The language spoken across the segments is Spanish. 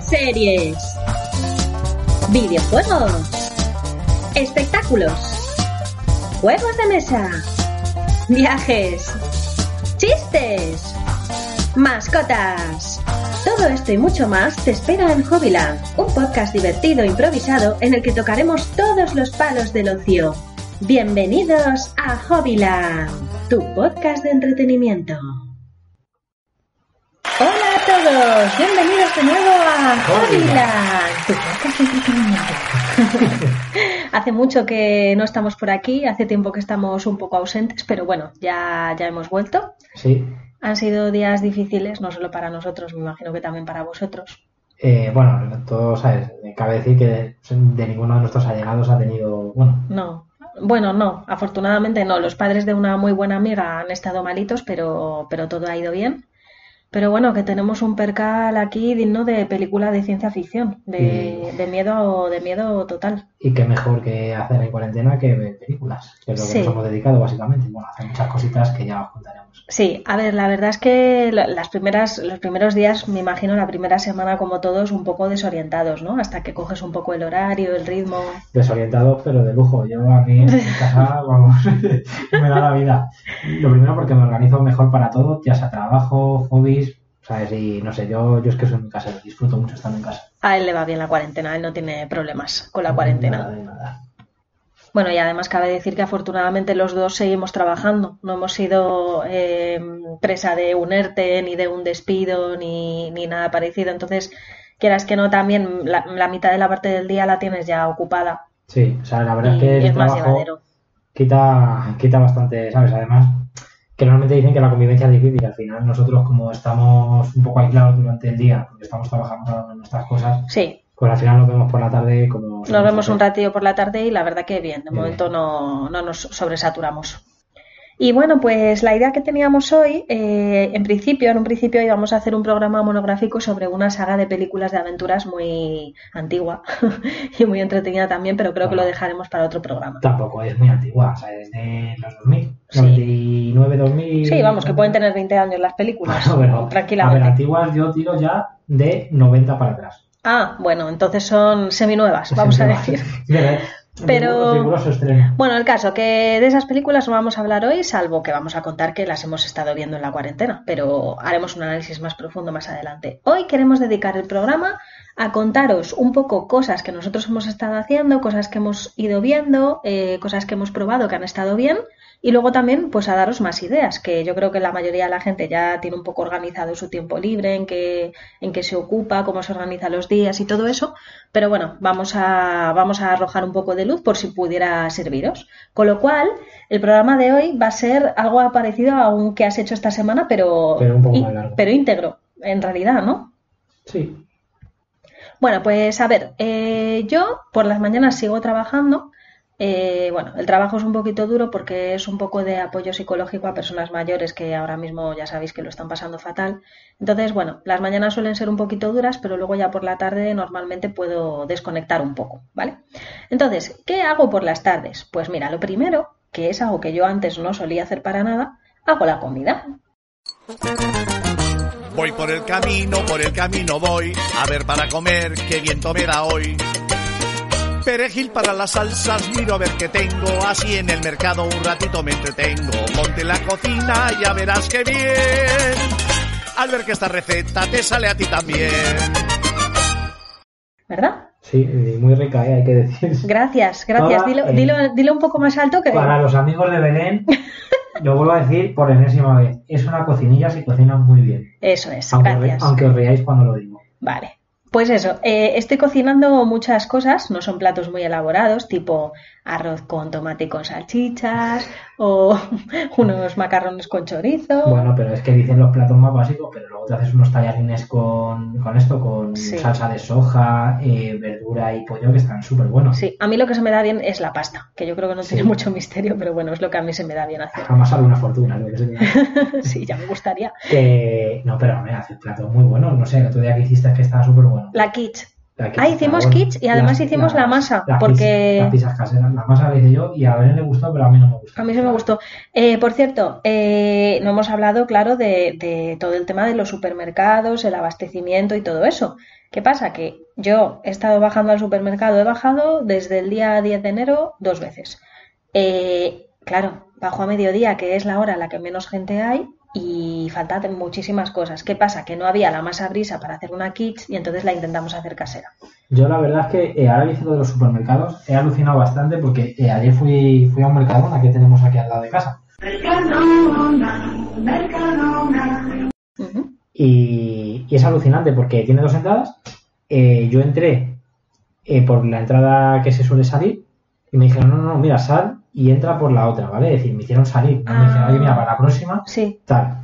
Series. Videojuegos. Espectáculos. Juegos de mesa. Viajes. Chistes. Mascotas. Todo esto y mucho más te espera en Hobbyland, un podcast divertido e improvisado en el que tocaremos todos los palos del ocio. Bienvenidos a Hobbyland, tu podcast de entretenimiento. Hola a todos, bienvenidos de nuevo a Hobbyland, hace mucho que no estamos por aquí, hace tiempo que estamos un poco ausentes, pero bueno, ya, ya hemos vuelto. Sí. Han sido días difíciles, no solo para nosotros, me imagino que también para vosotros. Eh, bueno, todo, ¿sabes? Cabe decir que de ninguno de nuestros allegados ha tenido, bueno, No, bueno, no, afortunadamente no. Los padres de una muy buena amiga han estado malitos, pero, pero todo ha ido bien. Pero bueno, que tenemos un percal aquí digno de película de ciencia ficción, de, de miedo, de miedo total. y qué mejor que hacer en cuarentena que ver películas, que es lo que Sí. nos hemos dedicado básicamente. Bueno, hacer muchas cositas que ya os contaremos. Sí, a ver, la verdad es que la- las primeras, los primeros días, me imagino la primera semana como todos, un poco desorientados, ¿no? Hasta que coges un poco el horario, el ritmo. Desorientados, pero de lujo. Yo a mí en mi casa, vamos, me da la vida. Lo primero porque me organizo mejor para todo, ya sea trabajo, hobbies, ¿sabes? Y no sé, yo, yo es que soy mi casa, disfruto mucho estando en casa. A él le va bien la cuarentena, él no tiene problemas con la cuarentena. Nada nada. Bueno, y además cabe decir que afortunadamente los dos seguimos trabajando. No hemos sido eh, presa de un ERTE, ni de un despido, ni, ni nada parecido. Entonces, quieras que no, también la, la mitad de la parte del día la tienes ya ocupada. Sí, o sea, la verdad Y es que el es más trabajo llevadero. quita, quita bastante, ¿sabes? Además, que normalmente dicen que la convivencia es difícil. Al final, nosotros, como estamos un poco aislados durante el día, porque estamos trabajando en nuestras cosas, Sí, pues al final nos vemos por la tarde como. nos vemos un ratillo por la tarde y la verdad que bien. De momento no, no nos sobresaturamos. Y bueno, pues la idea que teníamos hoy, eh, en principio, en un principio íbamos a hacer un programa monográfico sobre una saga de películas de aventuras muy antigua y muy entretenida también, pero creo que lo dejaremos para otro programa. Tampoco es muy antigua, o sea, es de los 2000, Sí. 99, 2000. Sí, vamos, que pueden tener 20 años las películas, Bueno, pero, A ver, antiguas yo tiro ya de 90 para atrás. Ah, bueno, entonces son seminuevas, vamos a decir. Pero. Bueno, el caso que de esas películas no vamos a hablar hoy, salvo que vamos a contar que las hemos estado viendo en la cuarentena, pero haremos un análisis más profundo más adelante. Hoy queremos dedicar el programa a contaros un poco cosas que nosotros hemos estado haciendo, cosas que hemos ido viendo, eh, cosas que hemos probado que han estado bien y luego también pues a daros más ideas, que yo creo que la mayoría de la gente ya tiene un poco organizado su tiempo libre, en qué, en qué se ocupa, cómo se organiza los días y todo eso, pero bueno, vamos a, vamos a arrojar un poco de luz por si pudiera serviros. Con lo cual, el programa de hoy va a ser algo parecido a un que has hecho esta semana, pero, Pero un poco í- más largo. pero íntegro, en realidad, ¿no? Sí. Bueno, pues a ver, eh, yo por las mañanas sigo trabajando. Eh, bueno, el trabajo es un poquito duro porque es un poco de apoyo psicológico a personas mayores que ahora mismo ya sabéis que lo están pasando fatal. Entonces, bueno, las mañanas suelen ser un poquito duras, pero luego ya por la tarde normalmente puedo desconectar un poco, ¿vale? Entonces, ¿qué hago por las tardes? Pues mira, lo primero, que es algo que yo antes no solía hacer para nada, hago la comida. Voy por el camino, por el camino voy, a ver para comer, qué viento me da hoy. Perejil para las salsas, miro a ver qué tengo, así en el mercado un ratito me entretengo. Ponte en la cocina, ya verás qué bien. Al ver que esta receta te sale a ti también. ¿Verdad? Sí, muy rica, ¿eh? hay que decir. Gracias, gracias. Toda, Dilo, eh, dilo, dilo un poco más alto que... Para los amigos de Belén, lo vuelvo a decir por enésima vez. Es una cocinilla, se cocina muy bien. Eso es, Aunque, re- gracias. aunque os reáis cuando lo digo. Vale. Pues eso, eh, estoy cocinando muchas cosas, no son platos muy elaborados, tipo arroz con tomate y con salchichas o unos macarrones con chorizo. Bueno, pero es que dicen los platos más básicos, pero luego te haces unos tallarines con, con esto, con Sí. salsa de soja, eh, verdura y pollo, que están súper buenos. Sí, a mí lo que se me da bien es la pasta, que yo creo que no Sí. tiene mucho misterio, pero bueno, es lo que a mí se me da bien hacer. Jamás sale una fortuna, lo que se diga. Sí, ya me gustaría. Que- No, pero me haces platos muy buenos. No sé, el otro día que hiciste que estaba súper bueno. La quiche. Ah, hicimos kits y además hicimos la masa, las porque- las pizzas caseras. La masa la hice yo y a Belén le gustó, pero a mí no me gustó. A mí sí me gustó. Eh, por cierto, eh, no hemos hablado, claro, de, de todo el tema de los supermercados, el abastecimiento y todo eso. ¿Qué pasa? Que yo he estado bajando al supermercado, he bajado desde el día 10 de enero dos veces. Eh, claro, bajo a mediodía, que es la hora en la que menos gente hay, y faltan muchísimas cosas. ¿Qué pasa? Que no había la masa brisa para hacer una kit y entonces la intentamos hacer casera. Yo la verdad es que eh, ahora lo de los supermercados he alucinado bastante porque eh, ayer fui, fui a un Mercadona que tenemos aquí al lado de casa y, y es alucinante porque tiene dos entradas. Eh, yo entré eh, por la entrada que se suele salir y me dijeron, no, no, no, mira, sal y entra por la otra, ¿vale? Es decir, me hicieron salir. ¿no? Me dijeron, Ah. oye, mira, para la próxima, Sí, tal.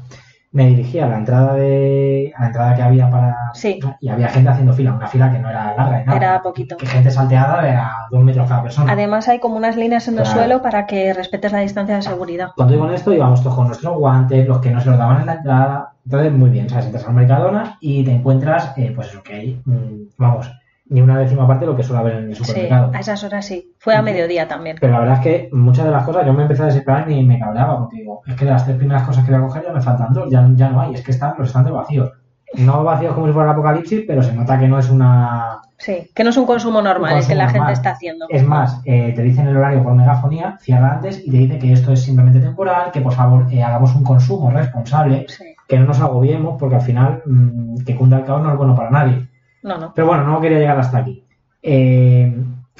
Me dirigí a la entrada de a la entrada que había para Sí. y había gente haciendo fila, una fila que no era larga ni nada. Era poquito. Que gente salteada de a dos metros cada persona. Además hay como unas líneas en el Claro. suelo para que respetes la distancia de seguridad. Cuando digo esto, íbamos todos con nuestros guantes, los que no se los daban en la entrada. Entonces, muy bien, ¿sabes? Entras al Mercadona y te encuentras, eh, pues eso que hay, mm, vamos, ni una décima parte de lo que suele haber en el Sí, supermercado. a esas horas sí. Fue a mediodía también. Pero la verdad es que muchas de las cosas yo me empecé a desesperar y me cabreaba porque digo, es que de las tres primeras cosas que voy a coger ya me faltan dos, ya, ya no hay, es que están los estantes vacíos. No vacíos como si fuera el apocalipsis, pero se nota que no es una... Sí, que no es un consumo normal Un el que la consumo gente está haciendo. Es más, eh, te dicen el horario por megafonía, cierra antes y te dice que esto es simplemente temporal, que por favor eh, hagamos un consumo responsable, Sí. que no nos agobiemos porque al final mm, que cunda el caos no es bueno para nadie. No, no. Pero bueno, no quería llegar hasta aquí. Eh,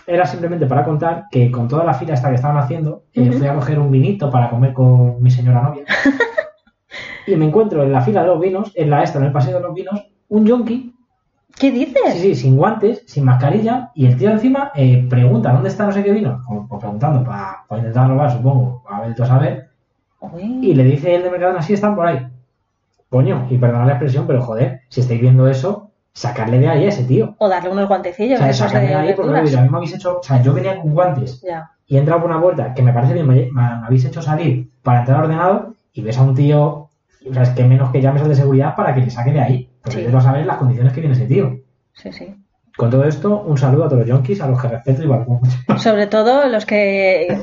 era simplemente para contar que con toda la fila esta que estaban haciendo, eh, fui a coger un vinito para comer con mi señora novia. y me encuentro en la fila de los vinos, en la esta, en el paseo de los vinos, un yonki, ¿Qué sí, dices? sí, sin guantes, sin mascarilla, y el tío encima eh, pregunta dónde está no sé qué vino, como, pues preguntando para intentar robar, supongo, a ver, tú a saber, Uy. y le dice el de Mercadona, sí, están por ahí. Coño, y perdonad la expresión, pero joder, si estáis viendo eso, sacarle de ahí a ese tío. O darle unos guantecillos, O sea, de sacarle de ahí porque a mí me habéis hecho, o sea, yo venía con guantes Ya. y he entrado por una puerta que me parece bien, me, me- habéis hecho salir para entrar al ordenador y ves a un tío, o sea, es que menos que llames al de seguridad para que le saque de ahí. Porque Sí. yo quiero saber las condiciones que viene ese tío. Sí, sí. Con todo esto, un saludo a todos los yonkis, a los que respeto y. Sobre todo los que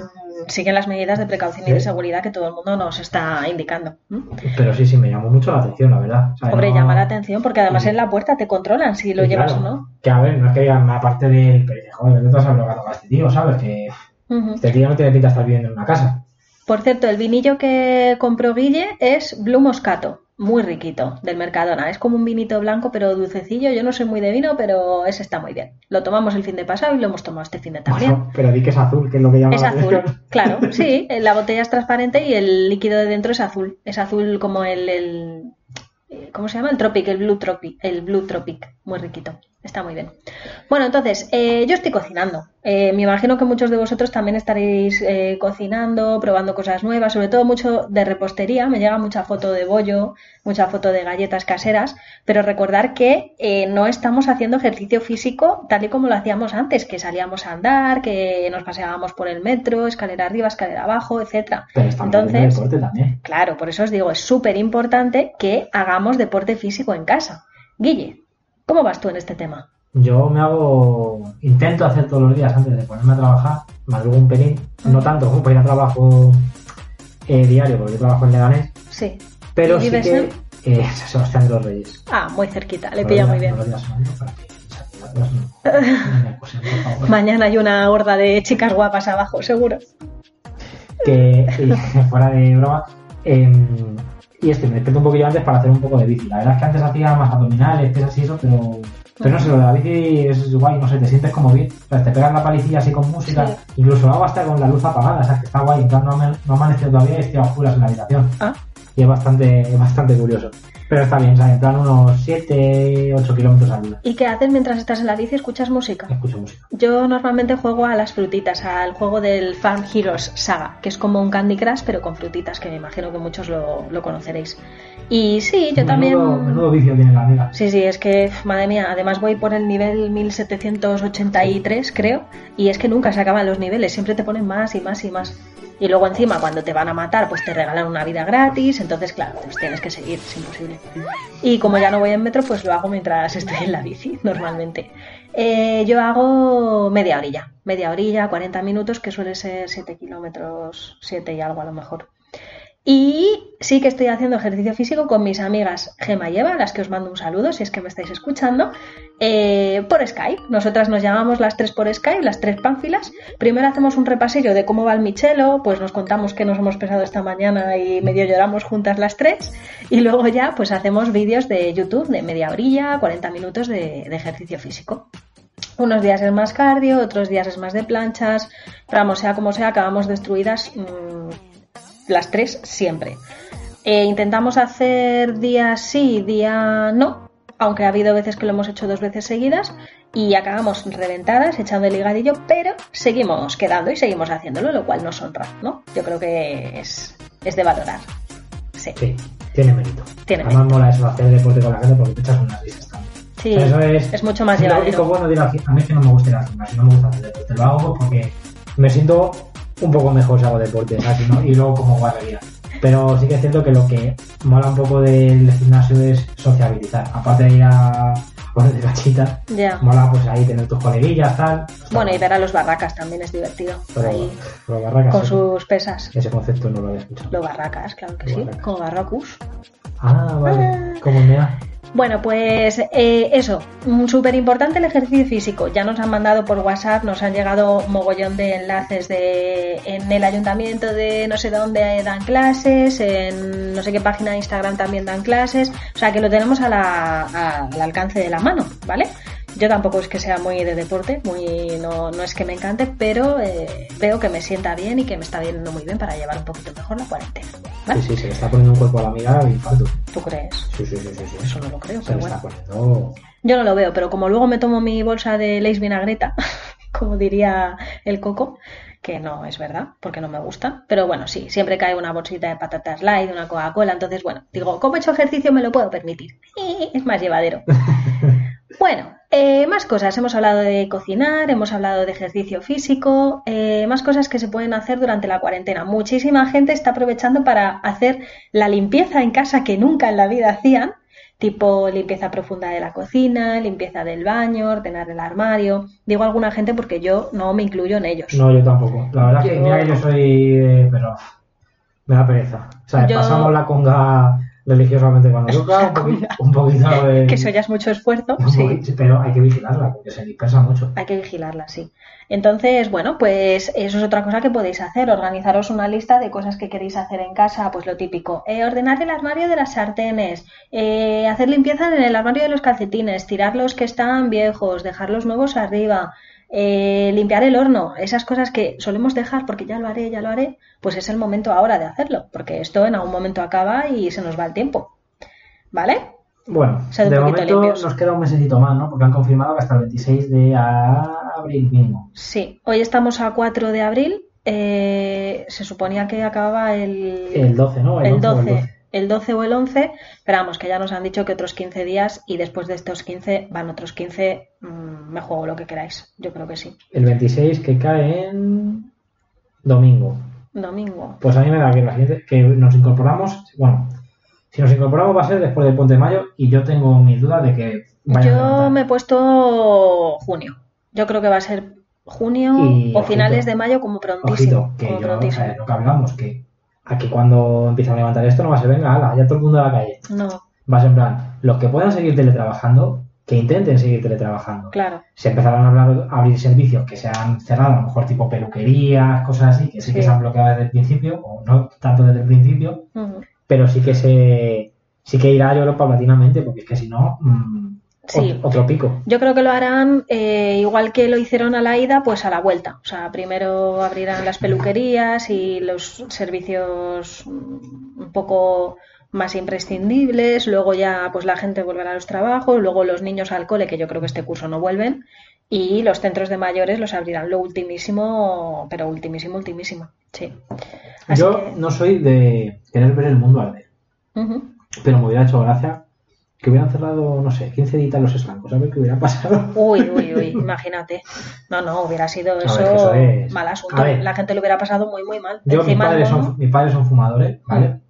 siguen las medidas de precaución y de Sí. seguridad que todo el mundo nos está indicando. Pero sí, sí, me llamó mucho la atención, la verdad. O sea, Hombre, no- llama la atención porque además Sí. en la puerta te controlan si lo Sí, llevas claro. o no. Que a ver, no es que digan aparte del. Joder, vete a saber lo que ha tocado este tío, ¿sabes? Que Ujú. este tío no tiene pinta de estar viviendo en una casa. Por cierto, el vinillo que compró Guille es Blue Moscato, muy riquito, del Mercadona. Es como un vinito blanco, pero dulcecillo. Yo no soy muy de vino, pero ese está muy bien. Lo tomamos el fin de pasado y lo hemos tomado este fin de también. Bueno, pero di que es azul, que es lo que llama Es azul, atención. claro, sí. La botella es transparente y el líquido de dentro es azul. Es azul como el, el- eh, ¿cómo se llama? El Tropic, el Blue Tropic, el Blue Tropic, muy riquito. Está muy bien. Bueno, entonces, eh, yo estoy cocinando. Eh, me imagino que muchos de vosotros también estaréis eh, cocinando, probando cosas nuevas, sobre todo mucho de repostería. Me llega mucha foto de bollo, mucha foto de galletas caseras, pero recordar que eh, no estamos haciendo ejercicio físico tal y como lo hacíamos antes, que salíamos a andar, que nos paseábamos por el metro, escalera arriba, escalera abajo, etcétera. Pero estamos Entonces, deporte también. Claro, por eso os digo, es súper importante que hagamos deporte físico en casa. Guille, ¿cómo vas tú en este tema? Yo me hago, intento hacer todos los días antes de ponerme a trabajar, madrugo un pelín, no tanto como para ir a trabajo eh, diario, porque yo trabajo en Leganés, Sí. pero ¿Y sí que en? eh, Sebastián de los Reyes. Ah, muy cerquita, le pilla muy bien. Mañana hay una horda de chicas guapas abajo, seguro. que fuera de broma em, y este me despierto un poquillo antes para hacer un poco de bici. La verdad es que antes hacía más abdominales pesas y eso pero pero no sé lo de la bici es guay no sé te sientes como bien. O sea te pegas la palicilla así con música Sí. incluso hago hasta con la luz apagada o sea que está guay. En plan no, me, no amanecido todavía y estoy a oscuras en la habitación. Ah, y es bastante es bastante curioso pero está bien en plan unos 7 8 kilómetros al día ¿y qué haces mientras estás en la bici? ¿Escuchas música? escucho música Yo normalmente juego a las frutitas, al juego del Farm Heroes Saga, que es como un Candy Crush, pero con frutitas, que me imagino que muchos lo, lo conoceréis. Y sí, yo menudo, también... menudo vicio tiene la amiga Sí, sí, es que, madre mía, además voy por el nivel 1783, creo, y es que nunca se acaban los niveles, siempre te ponen más y más y más. Y luego encima, cuando te van a matar, pues te regalan una vida gratis, entonces, claro, pues tienes que seguir, es imposible. Y como ya no voy en metro, pues lo hago mientras estoy en la bici, normalmente. Eh, yo hago media orilla, media orilla, 40 minutos, que suele ser 7 kilómetros, 7 y algo a lo mejor. Y sí que estoy haciendo ejercicio físico con mis amigas Gema y Eva, a las que os mando un saludo si es que me estáis escuchando, eh, por Skype. Nosotras nos llamamos las tres por Skype, las tres pánfilas. Primero hacemos un repasillo de cómo va el Michelo, pues nos contamos que nos hemos pesado esta mañana y medio lloramos juntas las tres. Y luego ya pues hacemos vídeos de YouTube de media orilla, 40 minutos de, ejercicio físico. Unos días es más cardio, otros días es más de planchas, pero sea como sea, acabamos destruidas mmm, las tres siempre. Eh, intentamos hacer día sí, día no, aunque ha habido veces que lo hemos hecho dos veces seguidas y acabamos reventadas, echando el ligadillo, pero seguimos quedando y seguimos haciéndolo, lo cual nos honra, ¿no? Yo creo que es, es de valorar. Sí. tiene mérito. Tiene Además mola eso, hacer deporte con la gente porque te echas unas risas también. Sí, eso es, es, mucho más llevadero. Lo bueno de a, a mí es que no me gusta ir al gimnasio, no me gusta hacer deporte, lo hago porque me siento un poco mejor si hago deporte, ¿no? y luego como guardería. Pero sí que es cierto que lo que mola un poco del gimnasio es sociabilizar. Aparte de ir a poner de cachita, mola pues ahí tener tus coleguillas, tal. Bueno, y ver a los barracas también es divertido. ahí, los barracas, con sus pesas. Ese concepto no lo había escuchado. Los barracas, claro que sí, como barracus. Ah, vale, ah. como mea. Bueno, pues eh, eso, súper importante el ejercicio físico. Ya nos han mandado por WhatsApp, nos han llegado mogollón de enlaces de en el ayuntamiento de no sé dónde dan clases, en no sé qué página de Instagram también dan clases, o sea que lo tenemos al alcance de la mano, ¿vale? Yo tampoco es que sea muy de deporte, muy no, no es que me encante, pero eh, veo que me sienta bien y que me está viendo muy bien para llevar un poquito mejor la cuarentena. Sí, sí, se le está poniendo un cuerpo a la amiga de infarto. ¿Tú crees? Sí, sí, sí, sí, Eso no lo creo, se pero bueno. Está poniendo... Yo no lo veo, pero como luego me tomo mi bolsa de Leis vinagreta, como diría el coco, que no es verdad, porque no me gusta. Pero bueno, sí, siempre cae una bolsita de patatas light, una Coca-Cola. Entonces, bueno, digo, como he hecho ejercicio me lo puedo permitir. Es más llevadero. Bueno, eh, más cosas. Hemos hablado de cocinar, hemos hablado de ejercicio físico, eh, más cosas que se pueden hacer durante la cuarentena. Muchísima gente está aprovechando para hacer la limpieza en casa que nunca en la vida hacían, tipo limpieza profunda de la cocina, limpieza del baño, ordenar el armario. Digo alguna gente porque yo no me incluyo en ellos. No, yo tampoco. La verdad es que mira que yo soy, pero me da pereza. O sea, pasamos la conga religiosamente cuando toca, un poquito, un poquito de... Que eso ya es mucho esfuerzo, sí. Pero hay que vigilarla, porque se dispersa mucho. Hay que vigilarla, sí. Entonces, bueno, pues eso es otra cosa que podéis hacer, organizaros una lista de cosas que queréis hacer en casa, pues lo típico, eh, ordenar el armario de las sartenes, eh, hacer limpieza en el armario de los calcetines, tirar los que están viejos, dejar los nuevos arriba, eh, limpiar el horno, esas cosas que solemos dejar porque ya lo haré, ya lo haré, pues es el momento ahora de hacerlo, porque esto en algún momento acaba y se nos va el tiempo. ¿Vale? Bueno, de momento nos queda un mesecito más, ¿no? Porque han confirmado que hasta el 26 de abril mismo. Sí, hoy estamos a 4 de abril. Eh, se suponía que acababa el... El 12, ¿no? El, 12 el 12 o el 11, pero vamos, que ya nos han dicho que otros 15 días y después de estos 15 van otros 15, mm, me juego lo que queráis, yo creo que sí. El 26 que cae en domingo. Domingo. Pues a mí me da que la siguiente, que nos incorporamos, bueno, si nos incorporamos va a ser después del Ponte de Mayo y yo tengo mis dudas de que... yo me he puesto junio, yo creo que va a ser junio o finales de mayo como prontísimo. que como prontísimo. lo que hablamos, que a que cuando empiezan a levantar esto no va a ser, venga, ala, ya todo el mundo a la calle. No. Va a ser en plan, los que puedan seguir teletrabajando, que intenten seguir teletrabajando. Claro. Se empezaron a, hablar, a abrir servicios que se han cerrado, a lo mejor tipo peluquerías, cosas así, que sí, que se han bloqueado desde el principio, o no tanto desde el principio, pero sí que se sí que irá yo paulatinamente, porque es que si no, mm, Sí. Otro pico. Yo creo que lo harán eh, igual que lo hicieron a la ida, pues a la vuelta. O sea, primero abrirán las peluquerías y los servicios un poco más imprescindibles, luego ya pues la gente volverá a los trabajos, luego los niños al cole, que yo creo que este curso no vuelven, y los centros de mayores los abrirán lo ultimísimo, pero ultimísimo, ultimísimo. Sí. yo no soy de querer ver el mundo arder, pero me hubiera hecho gracia que hubieran cerrado, no sé, 15 días los estancos, a ver qué hubiera pasado. Uy, uy, uy, imagínate. No, no, hubiera sido eso, mal asunto. La gente lo hubiera pasado muy, muy mal. Yo, mis padres, son, mis padres son fumadores, ¿vale? Mm.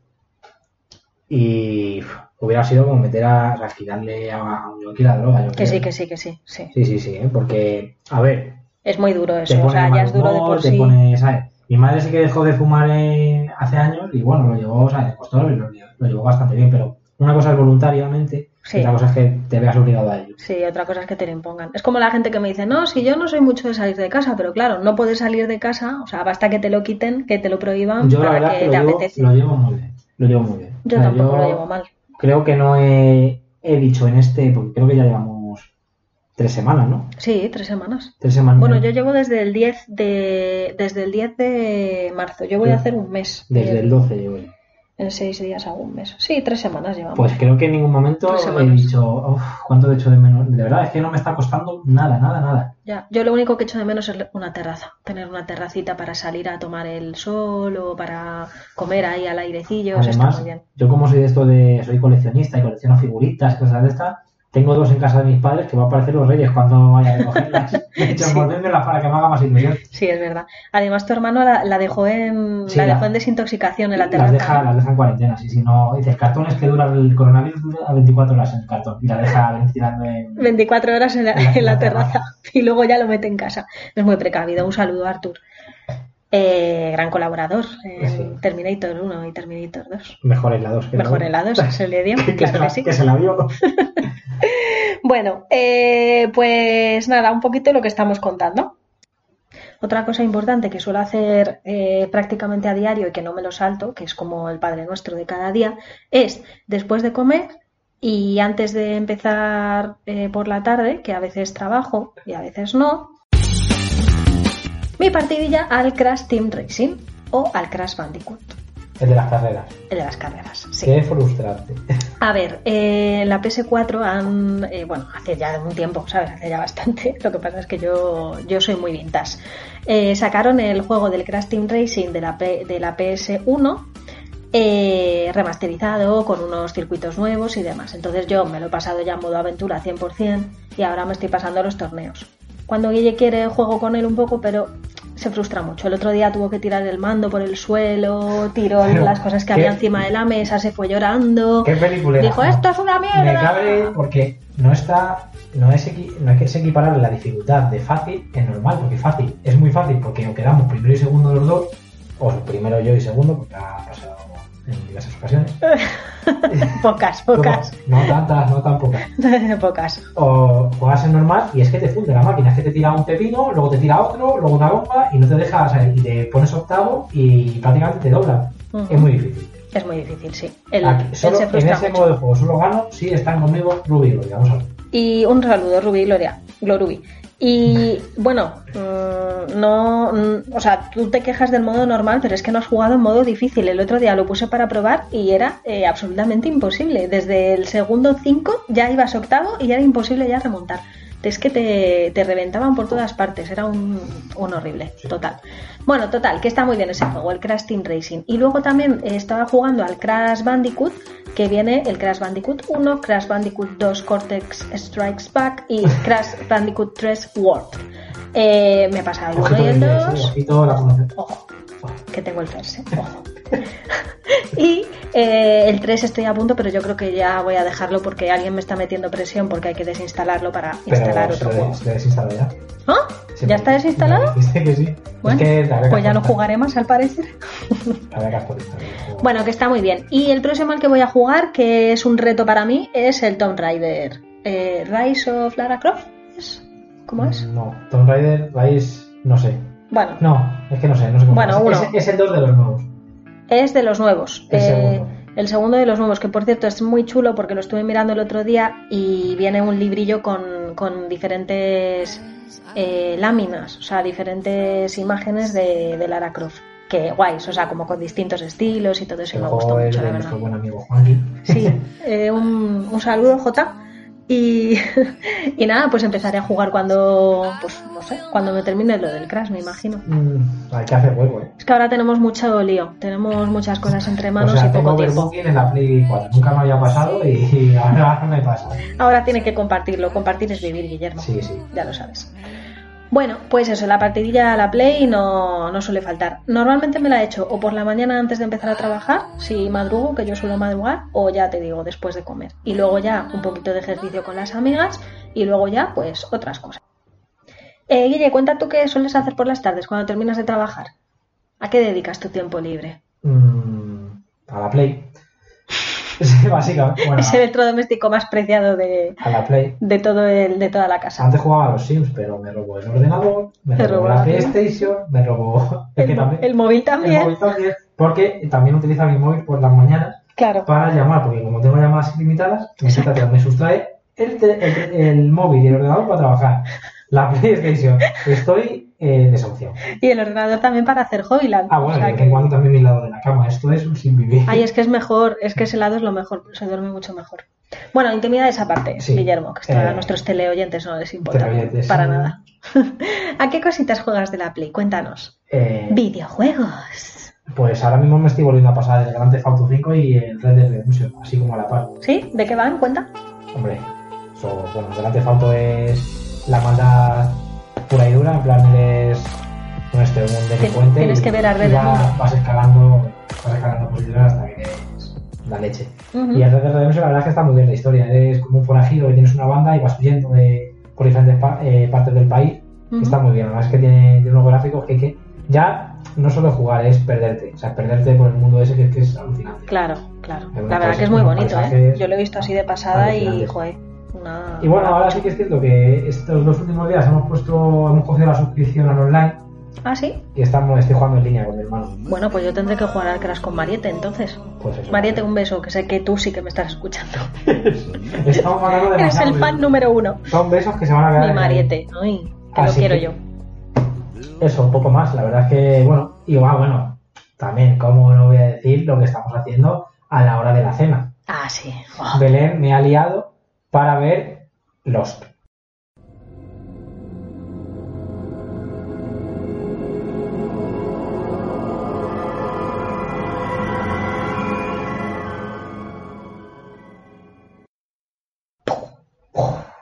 Y hubiera sido como meter a alquilarle a, a un yonki la droga. yo Que creo. sí, que sí, que sí, sí. Sí, sí, sí, ¿eh? porque, a ver, Es muy duro eso, o sea, ya es duro de por te sí. pone, ¿sabes? Mi madre sí que dejó de fumar eh, hace años y bueno, lo llevó, o sea, le costó, lo, lo llevó bastante bien, pero una cosa es voluntariamente Sí. y otra cosa es que te veas obligado a ello. Sí, otra cosa es que te lo impongan. Es como la gente que me dice, no, si yo no soy mucho de salir de casa, pero claro, no puedes salir de casa, o sea, basta que te lo quiten, que te lo prohíban Yo la para verdad que que te llevo, apetece. lo llevo muy bien, lo llevo muy bien. Yo O sea, tampoco yo lo llevo mal. Creo que no he, he dicho en este, porque creo que ya llevamos tres semanas, ¿no? Sí, tres semanas. Tres semanas. Bueno, yo llevo desde el 10 de, desde el 10 de marzo. Yo voy a hacer un mes. Desde en, el 12 llevo yo. En seis días hago un mes. Sí, tres semanas llevamos. Pues creo que en ningún momento he dicho, uff, cuánto he hecho de menos. De verdad, es que no me está costando nada, nada, nada. Ya, yo lo único que echo de menos es una terraza, tener una terracita para salir a tomar el sol o para comer ahí al airecillo, eso está Además, muy bien. yo como soy de esto de, soy coleccionista y colecciono figuritas, cosas de estas, tengo dos en casa de mis padres que va a aparecer los reyes cuando vaya a recogerlas. De hecho, Sí. para que me haga más ilusión. Sí, es verdad. Además, tu hermano la, la dejó en Sí, la la- dejó en desintoxicación en la Las terraza. deja, las deja en cuarentena, sí, sí, no. Dice, el cartón es que dura el coronavirus dura 24 horas en el cartón y la deja ventilando en... 24 horas en la, En la- en la en la terraza y luego ya lo mete en casa. Es muy precavido. Un saludo, Artur. Eh, gran colaborador en Sí. Terminator 1 y Terminator 2. Mejor en la 2 que en la Mejor en la 2, se le dio. que, claro se la, que sí. que se la vio. Bueno, eh, pues nada, un poquito lo que estamos contando. Otra cosa importante que suelo hacer eh, prácticamente a diario y que no me lo salto, que es como el Padre Nuestro de cada día, es después de comer y antes de empezar eh, por la tarde, que a veces trabajo y a veces no, mi partidilla al Crash Team Racing o al Crash Bandicoot, El de las carreras. el de las carreras. Sí. Qué frustrante. A ver, eh, la PS4 han, eh, bueno, hace ya un tiempo, ¿sabes? Hace ya bastante. Lo que pasa es que yo, yo soy muy vintage. Eh, sacaron el juego del Crash Team Racing de la, P- de la PS1 eh, remasterizado con unos circuitos nuevos y demás. Entonces yo me lo he pasado ya en modo aventura 100% y ahora me estoy pasando a los torneos. Cuando Guille quiere juego con él un poco, pero se frustra mucho. El otro día tuvo que tirar el mando por el suelo, tiró Pero, las cosas que había encima de la mesa, se fue llorando. Qué película. Dijo, esto es una mierda. Me cabe porque no está, no es, equi- no es que se equiparable la dificultad de fácil en normal, porque fácil es muy fácil porque o quedamos primero y segundo los dos, o primero yo y segundo, porque ha pasado en diversas ocasiones. pocas, pocas. No tantas, no tan pocas. pocas. O juegas en normal y es que te funde la máquina, es que te tira un pepino, luego te tira otro, luego una bomba y no te deja, o sea, y te pones octavo y prácticamente te dobla. Es muy difícil. Es muy difícil, sí. Aquí, solo en ese mucho. modo de juego solo gano si están conmigo Ruby y Gloria. Vamos a ver. Y un saludo, Ruby Gloria. Glorubi. Y bueno, mm, no, mm, o sea, tú te quejas del modo normal, pero es que no has jugado en modo difícil. El otro día lo puse para probar y era eh, absolutamente imposible. Desde el segundo 5 ya ibas octavo y era imposible ya remontar. Es que te, te reventaban por todas partes, era un, un horrible, total. Bueno, total, que está muy bien ese juego, el Crash Team Racing. Y luego también eh, estaba jugando al Crash Bandicoot, que viene el Crash Bandicoot 1, Crash Bandicoot 2 Cortex Strikes Back y Crash Bandicoot 3 World. Eh, me he pasado el 1 y el Ojito, de- sí, 2. ojito la conoce. Ojo, que tengo el first, ojo. y eh, el 3 estoy a punto, pero yo creo que ya voy a dejarlo porque alguien me está metiendo presión porque hay que desinstalarlo para instalar otro juego. se desinstaló ya. ¿Ah? ¿Ya está desinstalado? dijiste que sí. Bueno, es que pues ya no jugaré más al parecer. Bueno, que está muy bien. Y el próximo al que voy a jugar, que es un reto para mí, es el Tomb Raider. Eh, Rise of Lara Croft. ¿Es? ¿Cómo es? No, Tomb Raider, Rise, no sé. Bueno, No, es que no sé, no sé cómo Bueno, es. uno. Es, es el 2 de los nuevos. Es de los nuevos. El Eh, segundo. el segundo de los nuevos, que por cierto es muy chulo porque lo estuve mirando el otro día y viene un librillo con, con diferentes eh, láminas, o sea, diferentes imágenes de, de Lara Croft. Que guays, o sea, como con distintos estilos y todo eso, y me gustó mucho, la verdad. buen amigo Juanqui. Sí, eh, un, un saludo, Jota. Y, y nada, pues empezaré a jugar cuando, pues no sé, cuando me termine lo del Crash, me imagino. Mm, hay que hacer huevo, eh. Es que ahora tenemos mucho lío, tenemos muchas cosas entre manos o sea, y tengo poco tiempo. En la Play 4. Nunca me había pasado y, y ahora me pasa. Ahora tiene que compartirlo, compartir es vivir, Guillermo. Sí, sí. Ya lo sabes. Bueno, pues eso, la partidilla a la Play no, no suele faltar. Normalmente me la he hecho o por la mañana antes de empezar a trabajar, si madrugo, que yo suelo madrugar, o ya te digo, después de comer. Y luego ya un poquito de ejercicio con las amigas y luego ya, pues, otras cosas. Eh, Guille, cuenta tú qué sueles hacer por las tardes cuando terminas de trabajar. ¿A qué dedicas tu tiempo libre? Mm, a la Play. Sí, básicamente. Bueno, Es el electrodoméstico más preciado de, a la Play. de, todo el, de toda la casa. Antes jugaba a los Sims, pero me robó el ordenador, me robó robó la la PlayStation, me robó El, también- el móvil el también. móvil también, porque también utiliza mi móvil por las mañanas Claro. para llamar, porque como tengo llamadas ilimitadas, me, sustrae el- el móvil y el ordenador para trabajar. La PlayStation. Estoy eh, desahuciado. Y el ordenador también para hacer Hobbyland. Ah, bueno, O sea que- cuando también mi lado de la cama. Esto es un sin vivir. Ay, es que es mejor, es que ese lado es lo mejor, se duerme mucho mejor. Bueno, intimidad esa parte, Sí. Guillermo, que esto Eh, a nuestros teleoyentes no les importa teleoyentes, para sí. nada. ¿A qué cositas juegas de la Play? Cuéntanos. Eh, Videojuegos. pues ahora mismo me estoy volviendo a pasar el Grand Theft Auto 5 y el Red Dead Redemption, así como a la par. ¿Sí? ¿De qué van? Cuenta. Hombre, so, bueno, el Grand Theft Auto es la maldad pura y dura, en plan eres bueno, este, un delincuente tienes y- que ver a y Red Dead va- Mundo. vas escalando, vas escalando posiciones hasta que es la leche. Y el Red Dead Redemption la verdad es que está muy bien la historia, eres como un forajido que tienes una banda y vas huyendo de, por diferentes pa- eh, partes del país, está muy bien, además es que tiene, tiene unos gráficos que, que ya no solo jugar, es perderte, o sea, perderte por el mundo ese que, es que es alucinante. Claro, claro. La verdad que es muy bonito, ¿eh? Yo lo he visto así de pasada y, joder, Y bueno, ahora sí que es cierto que estos dos últimos días hemos puesto, hemos cogido la suscripción al online ¿Ah, sí? y estamos, estoy jugando en línea con mi hermano. Bueno, pues yo tendré que jugar al Crash con Mariette, entonces. Pues eso. Mariette, un beso, que sé que tú sí que me estás escuchando. Estamos mandando Eres demasiado el fan número uno. Son besos que se van a quedar Mi Mariette, ay, que lo Así quiero que- yo. Eso, un poco más. La verdad es que, bueno, y ah, bueno, también, como no voy a decir lo que estamos haciendo a la hora de la cena. Ah, sí. Belén me ha liado para ver Lost.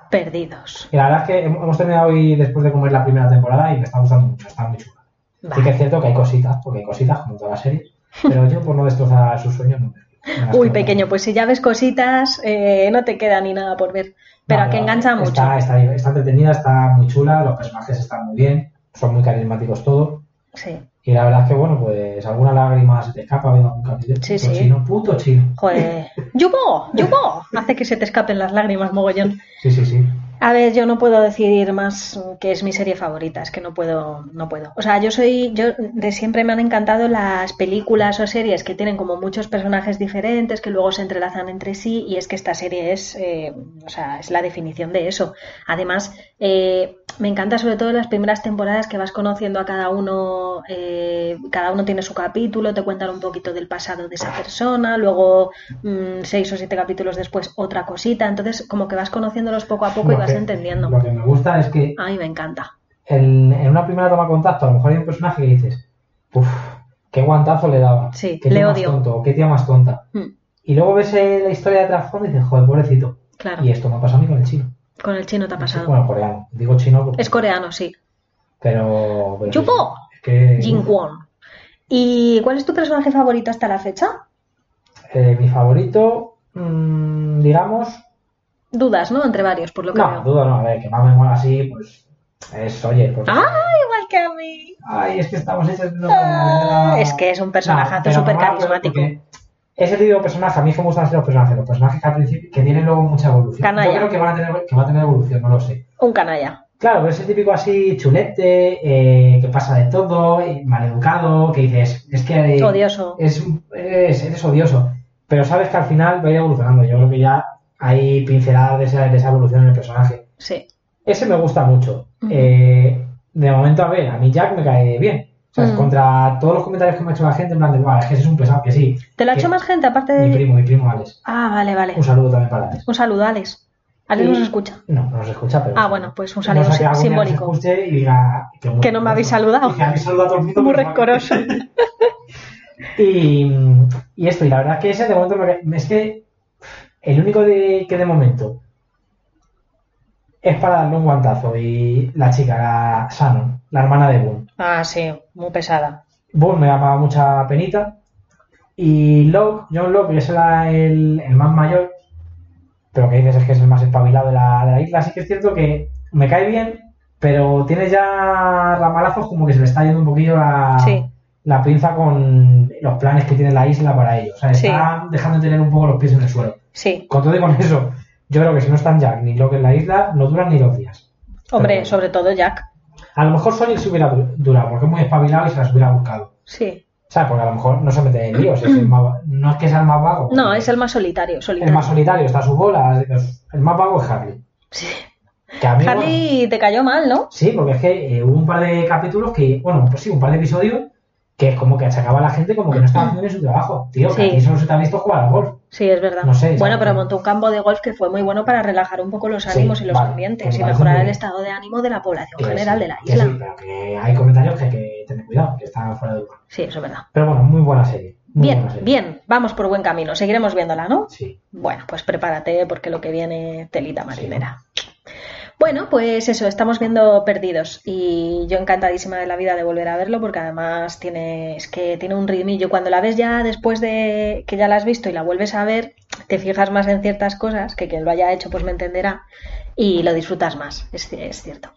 Perdidos. Y la verdad es que hemos terminado hoy después de comer la primera temporada y me está gustando mucho, está muy chula. Sí que Vale. es cierto que hay cositas, porque hay cositas como todas las series, pero yo por no destrozar sus sueños no me Uy, pequeño, pues si ya ves cositas, eh, no te queda ni nada por ver. Pero No, a que engancha mucho. Está, está, está entretenida, está muy chula, los personajes están muy bien, son muy carismáticos todos. Sí. Y la verdad es que, bueno, pues alguna lágrima se te escapa viendo algún capítulo. Sí, puto sí. chino, puto chino. Joder. ¡Yugo! ¡Yugo! Hace que se te escapen las lágrimas, mogollón. Sí, sí, sí. A ver, yo no puedo decidir más que es mi serie favorita, es que no puedo, no puedo. O sea, yo soy, yo de siempre me han encantado las películas o series que tienen como muchos personajes diferentes que luego se entrelazan entre sí y es que esta serie es, eh, o sea, es la definición de eso. Además, eh, me encanta sobre todo las primeras temporadas que vas conociendo a cada uno, eh, cada uno tiene su capítulo, te cuentan un poquito del pasado de esa persona, luego mm, seis o siete capítulos después otra cosita, entonces como que vas conociéndolos poco a poco y vas que- entendiendo. Lo que me gusta es que Ay, me encanta. en, en una primera toma de contacto a lo mejor hay un personaje que dices, uff, qué guantazo le daba. Sí, qué le más tonto, qué tía más tonta. Mm, Y luego ves eh, la historia de trasfondo y dices, joder, pobrecito. claro, Y esto me ha pasado a mí con el chino. Con el chino te ha pasado. Bueno, coreano. Digo chino porque... Es coreano, sí. Pero... pero ¡Yupo! es que... Jin Kwon. ¿Y cuál es tu personaje favorito hasta la fecha? Eh, mi favorito, mm, digamos... Dudas, ¿no? Entre varios, por lo que No, veo. duda no, a ver, que más me mola así, pues... Es, oye, pues... ¡Ah! Igual que a mí. Ay, es que estamos hechos... No, Ah, no. es que es un personajazo pero súper carismático. porque Ese tipo de personaje, a mí es me gustan así los personajes, los personajes que al principio, que tienen luego mucha evolución. Canalla. Yo creo que van a tener, que va a tener evolución, no lo sé. Un canalla. Claro, pero ese típico así chulete, eh, que pasa de todo, eh, maleducado, que dices, es que eh, Odioso. es, eres, eres odioso, pero sabes que al final va a ir evolucionando. Yo creo que ya hay pinceladas de esa, de esa evolución en el personaje. Sí. Ese me gusta mucho. Eh, de momento, a ver, a mí Jack me cae bien. Ujú. contra todos los comentarios que me ha hecho la gente, en plan de, "Buah, es que ese es un pesado, que sí. ¿Te lo ha hecho más gente aparte Mi de.? primo, mi primo Alex. Ah, vale, vale. Un saludo también para Alex. Un saludo, Alex. Alex Y- nos escucha. No, no nos escucha, pero. Ah, bueno, pues un No saludo sé, simbólico. y diga muy Que no me habéis saludado. Que habéis saludado a todo el mundo. Muy rencoroso. y, y esto, y la verdad es que ese de momento me- es que el único de, que de momento es para darle un guantazo. Y la chica, la Shannon, la hermana de Boone. Ah, sí, muy pesada. Boone me daba mucha penita. Y Locke, John Locke, que es el, el más mayor, pero que dices es que es el más espabilado de la, de la isla. Así que es cierto que me cae bien, pero tiene ya ramalazos como que se le está yendo un poquillo la, Sí. la pinza con los planes que tiene la isla para ellos. O sea, Sí. está dejando de tener un poco los pies en el suelo. Sí. Con todo y con eso, yo creo que si no están Jack ni Locke en la isla, no duran ni dos días. Hombre, Pero- sobre todo Jack. A lo mejor Sonic se hubiera du- durado, porque es muy espabilado y se las hubiera buscado. Sí. ¿Sabes? Porque a lo mejor no se mete en líos. es el más- no es que sea el más vago. No, es el más solitario. El solitario. más solitario, está a su bola. El más vago es Harley. Sí. Que a mí, bueno, Harley te cayó mal, ¿no? sí, porque es que eh, hubo un par de capítulos que, bueno, pues sí, un par de episodios que es como que achacaba a la gente como que no estaba haciendo bien su trabajo. Tío, que Sí. aquí solo se te ha visto jugar al golf. Sí, es verdad. No sé, bueno, pero montó un campo de golf que fue muy bueno para relajar un poco los Sí, ánimos y los vale, ambientes que y mejorar el estado de ánimo de la población Que general sí, de la que isla. sí, pero que hay comentarios que hay que tener cuidado, que están fuera de lugar. Sí, eso es verdad. Pero bueno, muy buena serie. Muy Bien, buena serie. bien, vamos por buen camino. Seguiremos viéndola, ¿no? Sí. Bueno, pues prepárate porque lo que viene telita marinera. Bueno, pues eso, estamos viendo Perdidos y yo encantadísima de la vida de volver a verlo porque además tiene, es que tiene un ritmillo. Cuando la ves ya después de que ya la has visto y la vuelves a ver, te fijas más en ciertas cosas, que quien lo haya hecho pues me entenderá y lo disfrutas más, es, es cierto.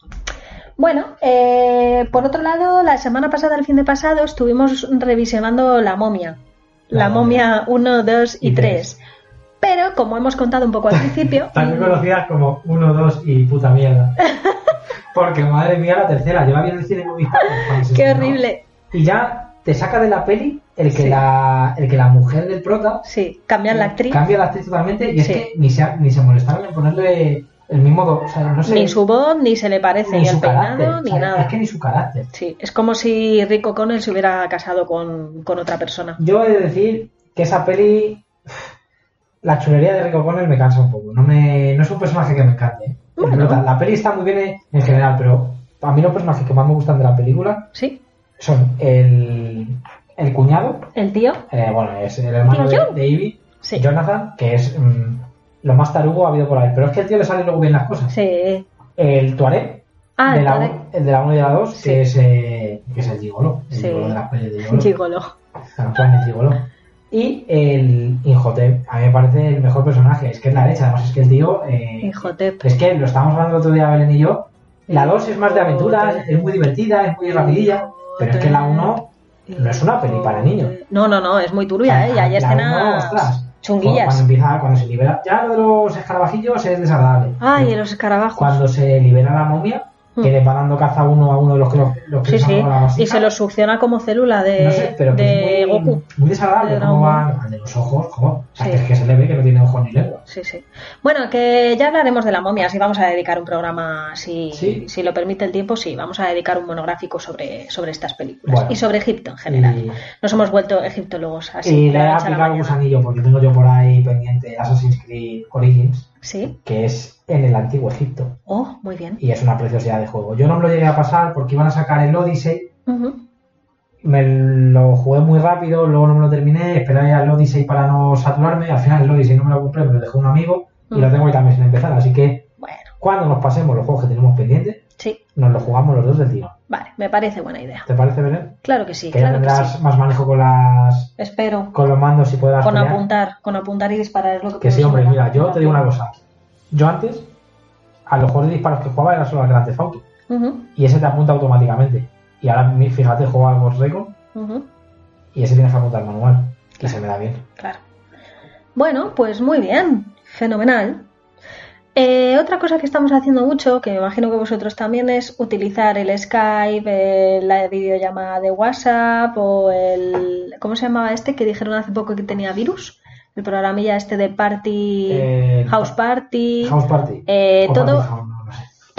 Bueno, eh, por otro lado, la semana pasada, el fin de pasado, estuvimos revisionando La momia. La, La momia 1, 2 y Y 3. Pero, como hemos contado un poco al principio, También conocidas como 1, 2 y puta mierda. Porque madre mía, la tercera, yo la vi en el cine cuando se qué horrible. Y ya te saca de la peli el que, Sí. la, el que la mujer del prota Sí, cambiar la actriz, cambia la actriz totalmente y es Sí. que ni se, ni se molestaron en ponerle el mismo. O sea, no sé. ni su voz, ni se le parece, ni el peinado, carácter, ni o sea, nada. Es que ni su carácter. Sí, es como si Rico Connell se hubiera casado con, con otra persona. Yo he de decir que esa peli. La chulería de Rico Connell me cansa un poco. No, me, no es un personaje que me encante. ¿eh? Bueno. La peli está muy bien en general, pero a mí los personajes que más me gustan de la película Sí, son el, el cuñado, el tío, eh, bueno, es el hermano de, de Ivy, Sí. Jonathan, que es mm, lo más tarugo habido por ahí. Pero es que el tío le sale luego bien las cosas. sí. El Tuareg, Ah, de el la, Tuareg. un- el de la 1 y de la 2, Sí. que, es, eh, que es el gigolo. El Sí. gigolo de las pelis de gigolo. Gigolo. Antoine el gigolo. Y el Inhotep, a mí me parece el mejor personaje. Es que es la leche, además es que el tío... eh, es que lo estábamos hablando el otro día Belén y yo. La 2 es más de aventuras, es muy divertida, es muy rapidilla. Pero es que la 1 no es una peli para niños. No, no, no, es muy turbia, ¿eh? Y hay escenas chunguillas. Cuando empieza, cuando se libera, ya lo de los escarabajillos es desagradable. Ay, Pero los escarabajos. Cuando se libera la momia. Que le va dando caza uno a uno de los que los, los que Sí, sí. Y se los succiona como célula de, no sé, pero que de es muy, Goku. muy desagradable. De cómo de los ojos, joder. O sea, Sí. que es que se le ve que no tiene ojos ni lengua. Sí, sí. Bueno, que ya hablaremos de la momia, si vamos a dedicar un programa, si, Sí. si lo permite el tiempo, sí, vamos a dedicar un monográfico sobre, sobre estas películas Bueno. y sobre Egipto en general. Y, Nos hemos vuelto egiptólogos así. y le he aplicado mañana. gusanillo porque tengo yo por ahí pendiente Assassin's Creed Origins, Sí. que es en el antiguo Egipto. Oh, muy bien. Y es una preciosidad de juego. Yo no me lo llegué a pasar porque iban a sacar el Odyssey me lo jugué muy rápido, luego no me lo terminé, esperé al Odyssey para no saturarme, al final el Odyssey no me lo compré, me lo dejó un amigo y lo tengo ahí también sin empezar, así que Bueno, cuando nos pasemos los juegos que tenemos pendientes, sí, nos los jugamos los dos del tiro. Vale, me parece buena idea. ¿Te parece, Belén? Claro que sí, que claro que tendrás sí. más manejo con las Espero. con los mandos y puedas Con pelear. apuntar, con apuntar y disparar es lo que Que sí, hombre, mira, yo te digo una cosa. Yo antes, a los juegos de disparos que jugaba era solo al Grand Theft Auto, y ese te apunta automáticamente. Y ahora, fíjate, juego al ujú, y ese tienes que apuntar manual, Claro. se me da bien. Claro. Bueno, pues muy bien, fenomenal. Eh, otra cosa que estamos haciendo mucho, que me imagino que vosotros también, es utilizar el Skype, eh, la videollamada de WhatsApp o el... ¿Cómo se llamaba este que dijeron hace poco que tenía virus? El programilla este de Party... Eh, House Party. House Party. Eh, todo- Party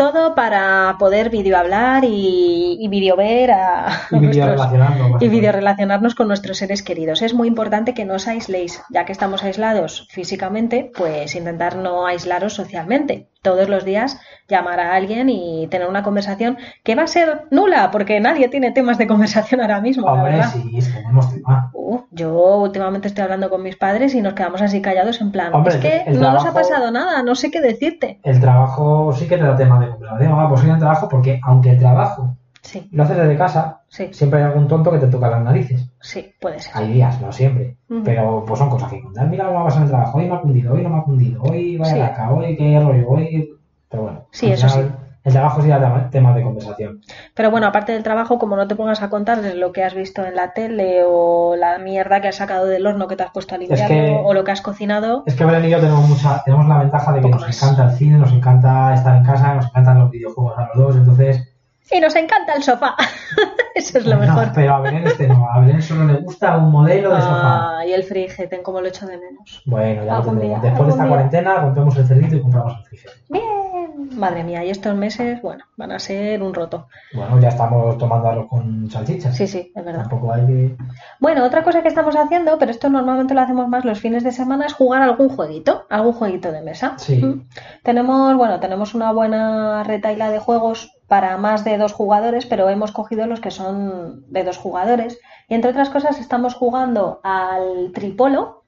Todo para poder videohablar y, y videover a, Y video nuestros- y básicamente. videorelacionarnos con nuestros seres queridos. Es muy importante que no os aisléis, ya que estamos aislados físicamente, pues intentar no aislaros socialmente. Todos los días llamar a alguien y tener una conversación que va a ser nula, porque nadie tiene temas de conversación ahora mismo. la Hombre, verdad. sí, tenemos tema. Uh, yo últimamente estoy hablando con mis padres y nos quedamos así callados en plan, Hombre, es que no nos ha pasado nada, no sé qué decirte. El trabajo sí que te da tema de conversación. Ah, pues sí, el trabajo, porque aunque el trabajo Sí, lo haces desde casa, sí, siempre hay algún tonto que te toca las narices. sí, puede ser. Hay días, no siempre. Pero pues son cosas que contar. Mira cómo va a pasar el trabajo. Hoy me ha cundido, hoy no me ha cundido, hoy vaya Sí. laca, hoy qué rollo, hoy. Pero bueno. Sí, eso final, El trabajo sí da tema- temas de conversación. Pero bueno, aparte del trabajo, como no te pongas a contar lo que has visto en la tele o la mierda que has sacado del horno que te has puesto a limpiarlo que- o lo que has cocinado, Es que Belén y yo tenemos mucha, tenemos la ventaja de que nos más. encanta el cine, nos encanta estar en casa, nos encantan los videojuegos a los dos, entonces. Y nos encanta el sofá. Eso es lo no, mejor. pero a Belén este no, a Belén solo le gusta un modelo de sofá. Ah, y el frigeten, como lo echo de menos. Bueno, ya lo día, Después de esta día. cuarentena rompemos el cerdito y compramos el frigider. Bien, madre mía, y estos meses, bueno, van a ser un roto. Bueno, ya estamos tomando arroz con salchichas. Sí, sí, es verdad. Tampoco hay que. Bueno, otra cosa que estamos haciendo, pero esto normalmente lo hacemos más los fines de semana, es jugar algún jueguito, algún jueguito de mesa. Sí. Mm. Tenemos, bueno, tenemos una buena retaila de juegos para más de dos jugadores, pero hemos cogido los que son de dos jugadores. Y entre otras cosas estamos jugando al Tripolo,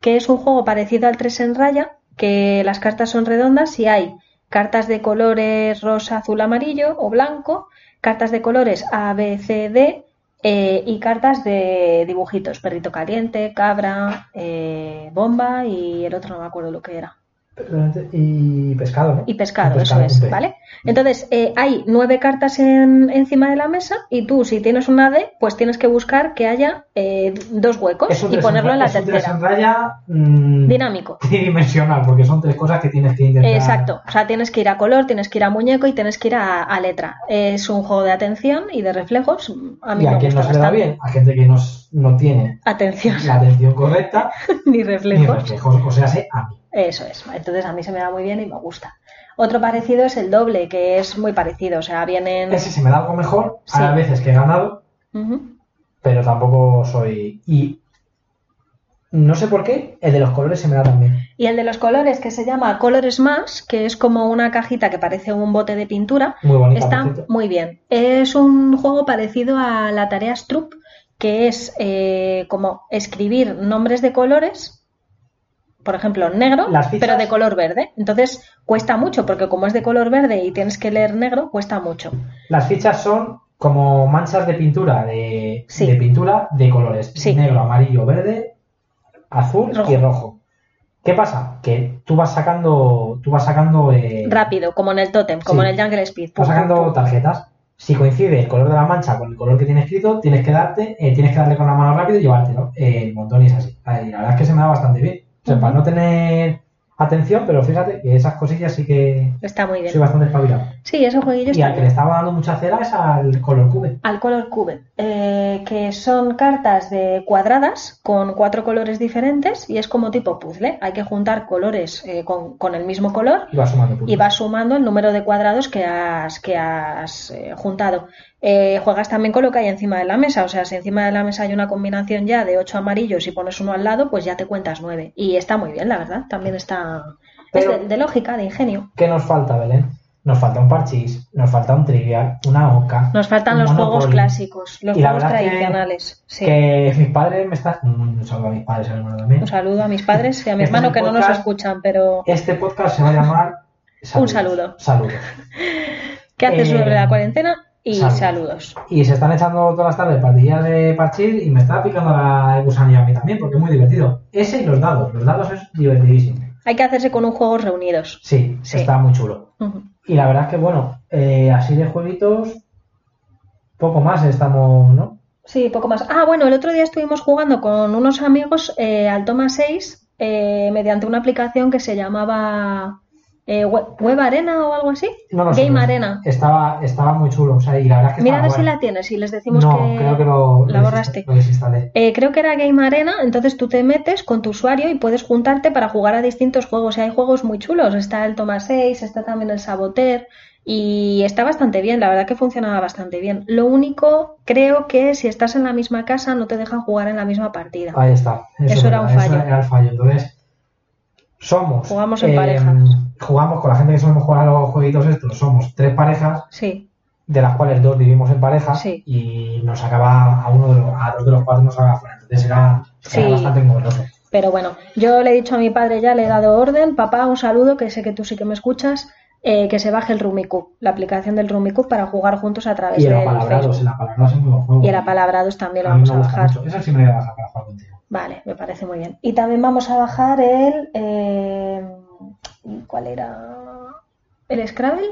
que es un juego parecido al 3 en raya, que las cartas son redondas y hay cartas de colores rosa, azul, amarillo o blanco, cartas de colores A, B, C, D eh, y cartas de dibujitos, perrito caliente, cabra, eh, bomba y el otro no me acuerdo lo que era. Y pescado, ¿no? Y pescado, eso es. ¿vale? Entonces, eh, hay nueve cartas en- encima de la mesa y tú, si tienes una D, pues tienes que buscar que haya eh, dos huecos y ponerlo en la es un tres tercera. raya mm, Dinámico. tridimensional, porque son tres cosas que tienes que intentar. Exacto, o sea, tienes que ir a color, tienes que ir a muñeco y tienes que ir a, a letra. Es un juego de atención y de reflejos. A mí Y a me quien no se le da bien, a gente que no, tiene Atención, la atención correcta, ni ni reflejos. reflejos, o sea, a mí. Eso es. Entonces a mí se me da muy bien y me gusta. Otro parecido es el doble, que es muy parecido. O sea, vienen. Ese se me da algo mejor, Sí. hay veces que he ganado, pero tampoco soy. Y no sé por qué, el de los colores se me da también. Y el de los colores, que se llama Color Smash, que es como una cajita que parece un bote de pintura, Muy bonita, está muy bien. Es un juego parecido a la tarea Stroop, que es eh, como escribir nombres de colores, por ejemplo, negro, pero de color verde. Entonces cuesta mucho, porque como es de color verde y tienes que leer negro, cuesta mucho. Las fichas son como manchas de pintura, de, Sí. de pintura de colores. Sí. Negro, amarillo, verde, azul Rojo. y rojo. ¿Qué pasa? Que tú vas sacando, tú vas sacando, eh, Rápido, como en el Totem, como Sí. en el Jungle Speed. vas sacando pum, pum. tarjetas. Si coincide el color de la mancha con el color que tiene escrito, tienes que darte, eh, tienes que darle con la mano rápido y llevártelo. Eh, el montón y es así. La verdad es que se me da bastante bien. O sea, para no tener atención, pero fíjate que esas cosillas sí que Está muy soy bastante espabilado. Sí, ese jueguillo Y al que le estaba dando mucha cera es al color cube. Al Color Cube, eh, que son cartas de cuadradas con cuatro colores diferentes y es como tipo puzzle. Hay que juntar colores eh, con, con el mismo color Y va sumando y vas sumando el número de cuadrados que has, que has eh, juntado. Eh, juegas también con lo que hay encima de la mesa, o sea, si encima de la mesa hay una combinación ya de ocho amarillos y pones uno al lado, pues ya te cuentas nueve. Y está muy bien, la verdad, también está... Pero- es de, de lógica, de ingenio. ¿Qué nos falta, Belén? Nos falta un parchís, nos falta un trivial, una oca. Nos faltan los juegos clásicos, los Y juegos que- tradicionales. Sí. Que mis padres me están. Un saludo a mis padres, hermano también. Un saludo a mis padres y a mi Este hermano que no nos escuchan, pero Este podcast se va a llamar. Un saludo. Saludos. ¿qué haces Eh, sobre la cuarentena? Y saludos. saludos. Y se están echando todas las tardes partidillas de parchís y me está picando la el gusanillo a mí también, porque es muy divertido. Ese y los dados. Los dados es divertidísimo. Hay que hacerse con un juego reunidos. Sí, Sí. está muy chulo. Y la verdad es que, bueno, eh, así de jueguitos, poco más estamos, ¿no? Sí, poco más. Ah, bueno, el otro día estuvimos jugando con unos amigos eh, al Toma 6 eh, mediante una aplicación que se llamaba eh, Web, Arena o algo así. No Game no sé. Arena. Estaba, estaba muy chulo, o sea, y la verdad es que Mira a ver si la tienes y les decimos No, que creo que lo, la borraste. Eh, creo que era Game Arena, entonces tú te metes con tu usuario y puedes juntarte para jugar a distintos juegos. Y hay juegos muy chulos. Está el Toma 6, está también el Saboteur y está bastante bien. La verdad que funcionaba bastante bien. Lo único, creo que si estás en la misma casa no te dejan jugar en la misma partida. Ahí está. Eso es era un fallo. era el fallo. Entonces, Somos. Jugamos en eh, parejas. Jugamos con la gente que solemos jugar a los jueguitos estos. Somos tres parejas, Sí, de las cuales dos vivimos en pareja. Sí. Y nos acaba a uno de los, a dos de los cuatro nos acaba fuera. Entonces era, era Sí. bastante engorroso. pero bueno, yo le he dicho a mi padre ya, le he dado orden, papá, un saludo, que sé que tú sí que me escuchas, eh, que se baje el Rumicup, la aplicación del Rumicup para jugar juntos a través Y el Facebook. el apalabrados es muy buen juego. Y el apalabrados también lo A vamos a bajar. mucho. Eso sí me voy a bajar para jugar contigo. Vale, me parece muy bien. Y también vamos a bajar el... eh, ¿Cuál era? ¿El Scrabble?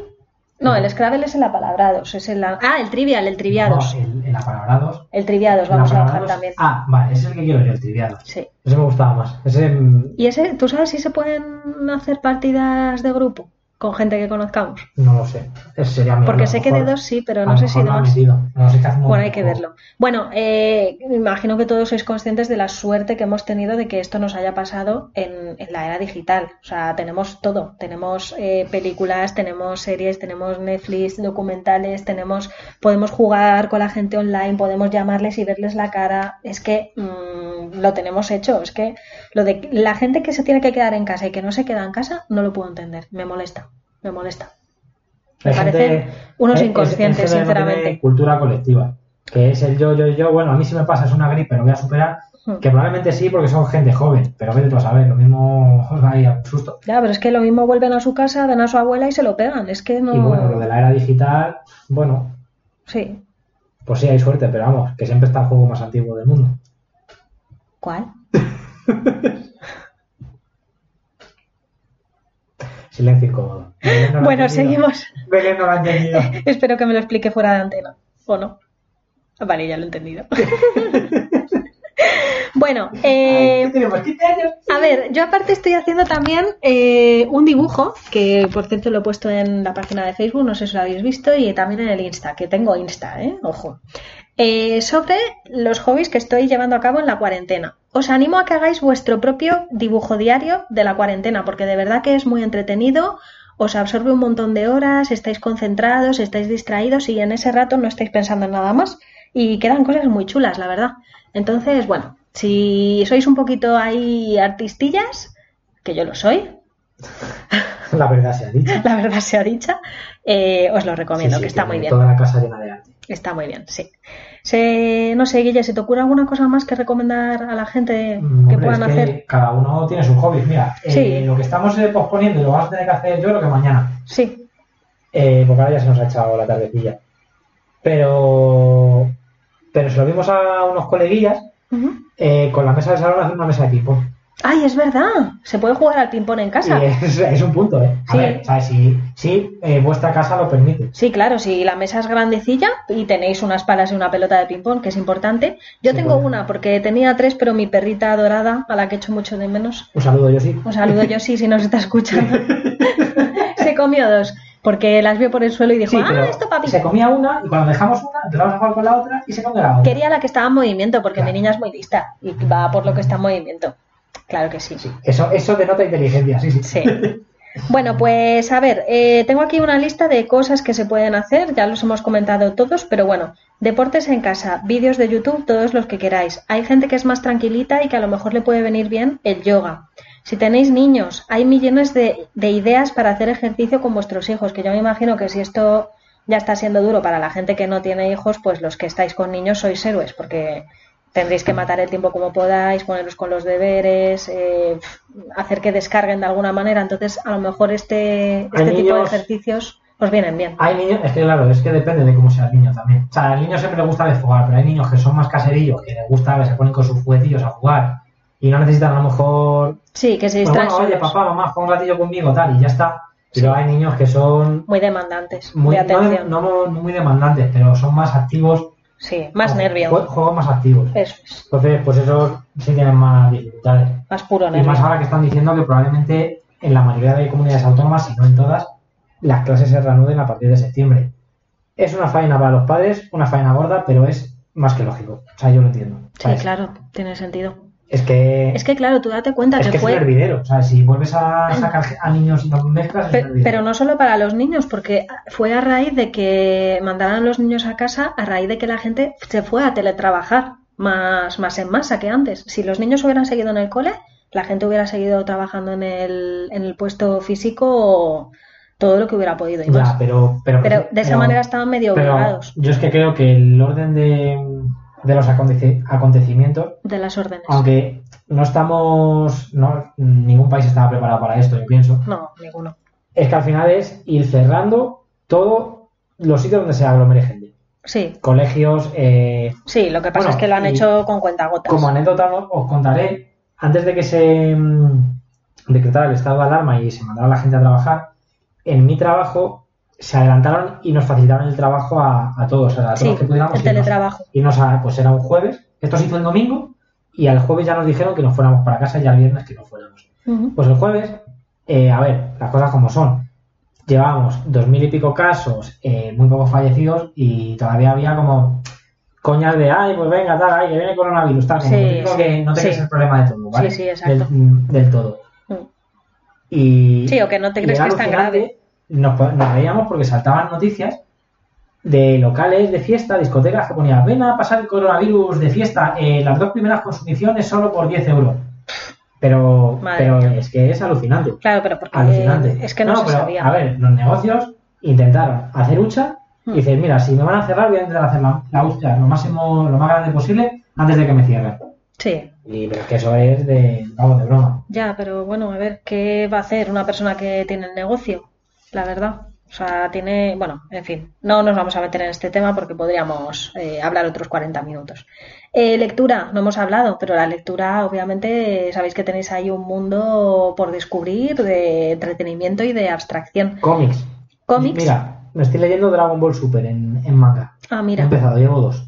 No, el Scrabble es el apalabrados, es el... Ah, el Trivial, el Triviados. No, el, el apalabrados. El Triviados el vamos a bajar también. Ah, vale, ese es el que quiero yo, el triviados. Sí. Ese me gustaba más. Ese, ¿Y ese, tú sabes si se pueden hacer partidas de grupo con gente que conozcamos? no lo sé. Ese sería mi Porque sé que de dos sí, pero no sé si de más. No sé qué Bueno, buen hay que verlo. Bueno, eh, me imagino que todos sois conscientes de la suerte que hemos tenido de que esto nos haya pasado en, en la era digital. O sea, tenemos todo. Tenemos eh, películas, tenemos series, tenemos Netflix, documentales, tenemos, podemos jugar con la gente online, podemos llamarles y verles la cara. Es que mm, lo tenemos hecho. Es que lo de la gente que se tiene que quedar en casa y que no se queda en casa, no lo puedo entender. Me molesta, me molesta. Me parecen unos es- es- inconscientes, es sinceramente. cultura colectiva. Que es el yo, yo, yo. Bueno, a mí si me pasa es una gripe, lo voy a superar. Hmm. Que probablemente sí, porque son gente joven. Pero vete tú a saber, lo mismo ahí algún susto. Ya, pero es que lo mismo vuelven a su casa, ven a su abuela y se lo pegan. Es que no. Y bueno, lo de la era digital, bueno, Sí. pues sí hay suerte, pero vamos, que siempre está el juego más antiguo del mundo. ¿Cuál? Silencio incómodo. No Bueno, seguimos. Belén no lo ha entendido. Espero que me lo explique fuera de antena. ¿O no? Vale, ya lo he entendido. bueno, eh, Ay, tenemos 15 años. a ver, yo aparte estoy haciendo también eh, un dibujo, que por cierto lo he puesto en la página de Facebook, no sé si lo habéis visto, y también en el Insta, que tengo Insta, ¿eh? Ojo. Eh, sobre los hobbies que estoy llevando a cabo en la cuarentena. Os animo a que hagáis vuestro propio dibujo diario de la cuarentena, porque de verdad que es muy entretenido, os absorbe un montón de horas, estáis concentrados, estáis distraídos y en ese rato no estáis pensando en nada más y quedan cosas muy chulas, la verdad. Entonces, bueno, si sois un poquito ahí artistillas, que yo lo soy, La verdad se ha dicho. la verdad sea dicha, eh, os lo recomiendo, Sí, sí, que está muy bien. Toda la casa llena de arte. Está muy bien, sí. Se, no sé, Guille, ¿se te ocurre alguna cosa más que recomendar a la gente Mm, que puedan es que hacer? Cada uno tiene sus hobbies. Mira, eh, lo que estamos eh, posponiendo lo vamos a tener que hacer yo creo que mañana. Sí, Eh, porque ahora ya se nos ha echado la tardecilla. Pero, pero se lo vimos a unos coleguillas eh, con la mesa de salón hacer una mesa de ping-pong. Ay, es verdad. Se puede jugar al ping-pong en casa. Es, es un punto, ¿eh? A Sí. Si, si eh, vuestra casa lo permite. Sí, claro, si la mesa es grandecilla y tenéis unas palas y una pelota de ping-pong, que es importante. Yo Sí, tengo bueno. una porque tenía tres, pero mi perrita dorada, a la que echo mucho de menos, Un saludo, yo sí. un saludo yo sí, si nos está escuchando, se comió dos, porque las vio por el suelo y dijo, Sí, ah, esto papi. se comía una y cuando dejamos una empezamos a jugar con la otra y se comía la otra. Quería la que estaba en movimiento, porque Claro. mi niña es muy lista y va por lo que está en movimiento. Claro que sí. Eso, eso denota inteligencia, sí, sí. Sí. Bueno, pues a ver, eh, tengo aquí una lista de cosas que se pueden hacer, ya los hemos comentado todos, pero bueno, deportes en casa, vídeos de YouTube, todos los que queráis. Hay gente que es más tranquilita y que a lo mejor le puede venir bien el yoga. Si tenéis niños, hay millones de, de ideas para hacer ejercicio con vuestros hijos, que yo me imagino que si esto ya está siendo duro para la gente que no tiene hijos, pues los que estáis con niños sois héroes, porque tendréis que matar el tiempo como podáis, poneros con los deberes, eh, hacer que descarguen de alguna manera. Entonces, a lo mejor este, este tipo de ejercicios os vienen bien. Hay niños, es que claro, es que depende de cómo sea el niño también. O sea, al niño siempre le gusta desfogar, pero hay niños que son más caserillos, que les gusta, que se ponen con sus juguetillos a jugar y no necesitan a lo mejor. Sí, que se Pues distraen bueno, oye, papá, mamá, juega un ratillo conmigo, tal, y ya está. Pero hay niños que son Muy demandantes, muy, de no, atención. no muy demandantes, pero son más activos. Sí, más nervio. jue- Juegos más activos. Eso es, Entonces, pues esos sí tienen más dificultades. más puro Y nervio. más ahora que están diciendo que probablemente en la mayoría de comunidades autónomas, si no en todas, las clases se reanuden a partir de septiembre. Es una faena para los padres, una faena gorda, pero es más que lógico. O sea, yo lo entiendo. Sí, ¿sabes? claro, tiene sentido. Es que Es que claro, tú date cuenta es que que es un fue... hervidero. O sea, si vuelves a sacar a niños y los mezclas, Pe-. Pero no solo para los niños, porque fue a raíz de que mandaran los niños a casa, a raíz de que la gente se fue a teletrabajar más, más en masa que antes. Si los niños hubieran seguido en el cole, la gente hubiera seguido trabajando en el, en el puesto físico todo lo que hubiera podido y Ya, más. pero, pero, Pero de esa pero- manera estaban medio obligados Yo es que creo que el orden de, de los aconteci- acontecimientos, de las órdenes. aunque no estamos, no, ningún país estaba preparado para esto, yo pienso, No, ninguno. es que al final es ir cerrando todos los sitios donde se aglomere gente. Sí, Colegios, eh, sí, lo que pasa Bueno, es que lo han hecho con cuentagotas. Como anécdota os- os contaré, antes de que se mm, decretara el estado de alarma y se mandara a la gente a trabajar, en mi trabajo se adelantaron y nos facilitaron el trabajo a, a todos, a todos Sí, los que pudiéramos el teletrabajo. Irnos a, pues era un jueves, esto se hizo el domingo y al jueves ya nos dijeron que nos fuéramos para casa y al viernes que no fuéramos. Pues el jueves, eh, a ver, las cosas como son. Llevábamos dos mil y pico casos, eh, muy pocos fallecidos y todavía había como coñas de, ay, pues venga, tal, ay, que viene coronavirus, tal, Sí, que no te sí. crees el problema de todo, ¿vale? Sí, sí, exacto. Del, del todo. Mm. Y, Sí, o que no te y crees que es tan grave. Nos, nos veíamos porque saltaban noticias de locales de fiesta, discotecas que ponían, ven a pasar el coronavirus de fiesta, eh, las dos primeras consumiciones solo por 10 euros. Pero, Madre pero mía. es que es alucinante. Claro, pero porque Alucinante. es que no, se pero, sabía. A ver, los negocios intentaron hacer hucha Hmm. y dicen, mira, si me van a cerrar, voy a intentar hacer la, la hucha lo máximo, lo más grande posible antes de que me cierren. Sí, Y pero es que eso es de, vamos, de broma. ya, pero bueno, a ver, ¿qué va a hacer una persona que tiene el negocio? La verdad. O sea, tiene, bueno, en fin, no nos vamos a meter en este tema porque podríamos eh, hablar otros 40 minutos. Eh, lectura, no hemos hablado, pero la lectura, obviamente, sabéis que tenéis ahí un mundo por descubrir de entretenimiento y de abstracción. Cómics. Cómics. Mira, me estoy leyendo Dragon Ball Super en, en manga. Ah, He mira. empezado, llevo dos.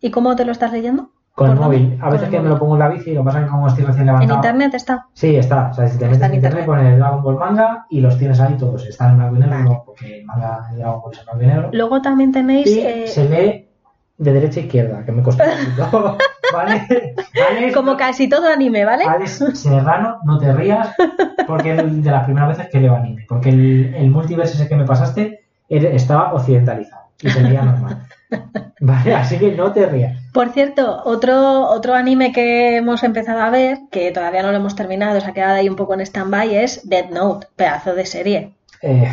¿Y cómo te lo estás leyendo? Con el ¿Por móvil. A veces el que me lo pongo en la bici, lo que pasa es que como estoy recién ¿En levantado. internet está? Sí, está. O sea, si te metes en en internet, pones Dragon Ball manga y los tienes ahí todos. Están en blanco y negro, Vale. porque el manga de Dragon Ball es en blanco y negro. Luego también tenéis... Y eh, se lee de derecha a izquierda, que me costó un poquito. ¿Vale? Alex, Como casi todo anime, ¿vale? Alex Serrano, no te rías, porque es de las primeras veces que leo anime. Porque el, el multiverso ese que me pasaste estaba occidentalizado y se leía normal. Vale, así que no te rías. Por cierto, otro, otro anime que hemos empezado a ver, que todavía no lo hemos terminado, se ha quedado ahí un poco en stand-by, es Dead Note, pedazo de serie. Eh,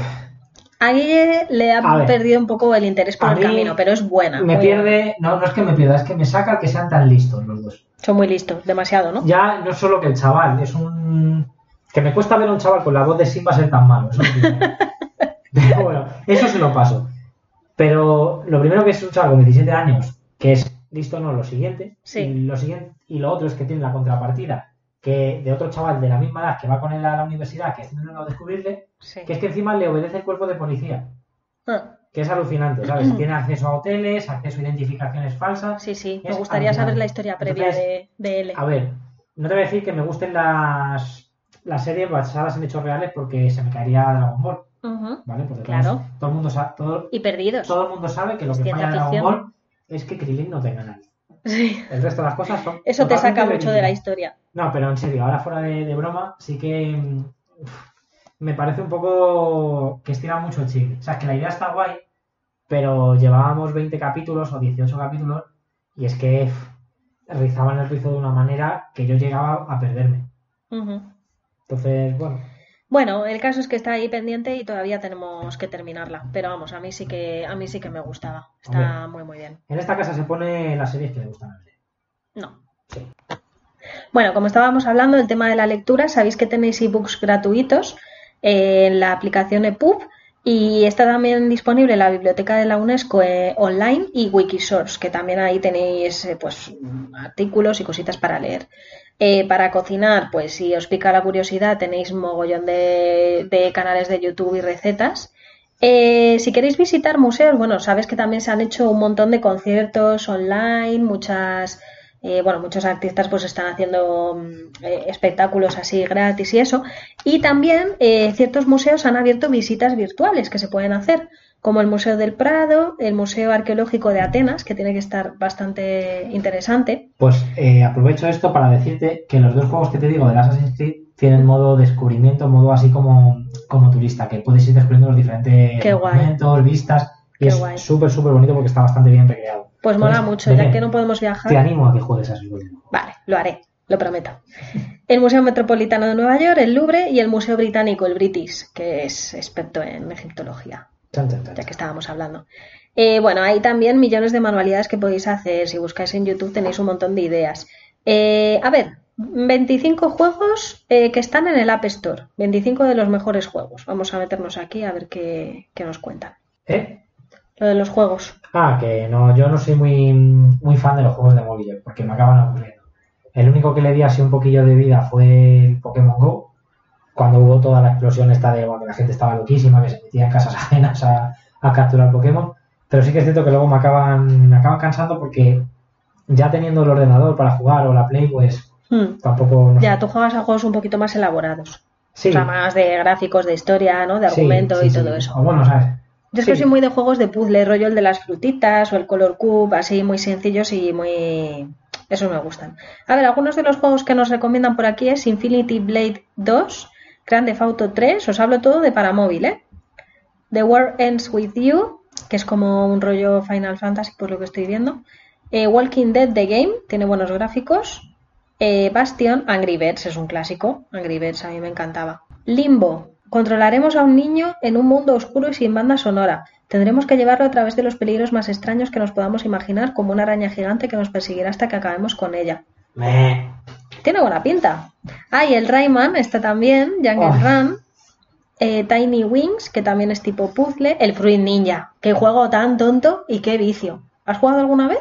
A Guille le ha ver. perdido un poco el interés por el camino, pero es buena. me pierde, no, no es que me pierda, es que me saca que sean tan listos los dos. Son muy listos, demasiado, ¿no? Ya no es solo que el chaval, es un. Que me cuesta ver a un chaval con la voz de Simba ser tan malo. Eso. Pero bueno, eso se lo paso. Pero lo primero que es un chaval con 17 años, que es listo, no, lo siguiente. Sí. Y lo siguiente, y lo otro es que tiene la contrapartida que de otro chaval de la misma edad que va con él a la universidad, que está intentando descubrirle, Sí. que es que encima le obedece el cuerpo de policía. Ah, Que es alucinante, ¿sabes? Tiene acceso a hoteles, acceso a identificaciones falsas. sí, sí, me gustaría saber la historia previa Entonces, de, de él. A ver, no te voy a decir que me gusten las, las series basadas en hechos reales porque se me caería Dragon Ball, Ujú. ¿vale? Porque Claro. todos- todo, el mundo sabe, todo, Y perdidos. todo el mundo sabe que lo que Ciencia falla de Dragon ficción. Ball es que Krillin no tenga nadie. Sí. El resto de las cosas son. Eso te saca mucho de la historia. No, pero en serio, ahora fuera de, de broma, sí que me parece un poco que estira mucho el. O sea, es que la idea está guay, pero llevábamos 20 capítulos o 18 capítulos y es que rizaban el rizo de una manera que yo llegaba a perderme. Entonces, bueno, Bueno, el caso es que está ahí pendiente y todavía tenemos que terminarla. Pero vamos, a mí sí que, a mí sí que me gustaba. Está muy muy bien. en esta casa se pone las series que le gustan a. No. Sí. Bueno, como estábamos hablando del tema de la lectura, sabéis que tenéis ebooks gratuitos en la aplicación EPUB y está también disponible en la biblioteca de la UNESCO eh, online y Wikisource, que también ahí tenéis eh, pues artículos y cositas para leer. Eh, para cocinar, pues si os pica la curiosidad, tenéis mogollón de, canales de YouTube y recetas. Eh, si queréis visitar museos, bueno, sabes que también se han hecho un montón de conciertos online, muchas, eh, bueno, muchos artistas pues están haciendo mm, eh, espectáculos así gratis y eso. Y también eh, ciertos museos han abierto visitas virtuales que se pueden hacer, como el Museo del Prado, el Museo Arqueológico de Atenas, que tiene que estar bastante interesante. Pues eh, aprovecho esto para decirte que los dos juegos que te digo del Assassin's Creed tienen modo descubrimiento, modo así como, como turista, que puedes ir descubriendo los diferentes monumentos, vistas, y Qué es súper, súper bonito porque está bastante bien recreado. Pues mola Entonces, mucho, ya que no podemos Te viajar. animo a que juegues a. Vale, lo haré, lo prometo. el Museo Metropolitano de Nueva York, el Louvre y el Museo Británico, el British, que es experto en egiptología, Chan, chan, chan, ya que estábamos hablando. Eh, bueno, hay también millones de manualidades que podéis hacer. Si buscáis en YouTube tenéis un montón de ideas. Eh, a ver, 25 juegos eh, que están en el App Store. 25 de los mejores juegos. Vamos a meternos aquí a ver qué, qué nos cuentan. ¿Eh? Lo de los juegos. Ah, que no, yo no soy muy, muy fan de los juegos de móviles, porque me acaban aburriendo. El único que le di así un poquillo de vida fue el Pokémon Go, cuando hubo toda la explosión esta de bueno, que la gente estaba loquísima, que se metía en casas ajenas a, a capturar Pokémon. Pero sí que es cierto que luego me acaban, me acaban cansando porque ya teniendo el ordenador para jugar o la Play, pues Hmm. tampoco... no sé. Ya, tú juegas a juegos un poquito más elaborados. Sí, O sea, más de gráficos, de historia, ¿no? De argumento sí, y todo eso. O bueno, ¿sabes? Yo es que soy muy de juegos de puzzle, rollo el de las frutitas o el Color Cube, así muy sencillos y muy... Esos me gustan. A ver, algunos de los juegos que nos recomiendan por aquí es Infinity Blade 2, Grand Theft Auto 3, os hablo todo de para móvil, ¿eh? The War Ends With You, que es como un rollo Final Fantasy por lo que estoy viendo. Eh, Walking Dead The Game, tiene buenos gráficos. Eh, Bastion, Angry Birds es un clásico. Angry Birds a mí me encantaba. Limbo, controlaremos a un niño en un mundo oscuro y sin banda sonora. Tendremos que llevarlo a través de los peligros más extraños que nos podamos imaginar, como una araña gigante que nos perseguirá hasta que acabemos con ella. Meh. Tiene buena pinta. Ah, y el Rayman está también, Jungle Oh. Run. Eh, Tiny Wings, que también es tipo puzzle. El Fruit Ninja, qué juego tan tonto y qué vicio. ¿Has jugado alguna vez?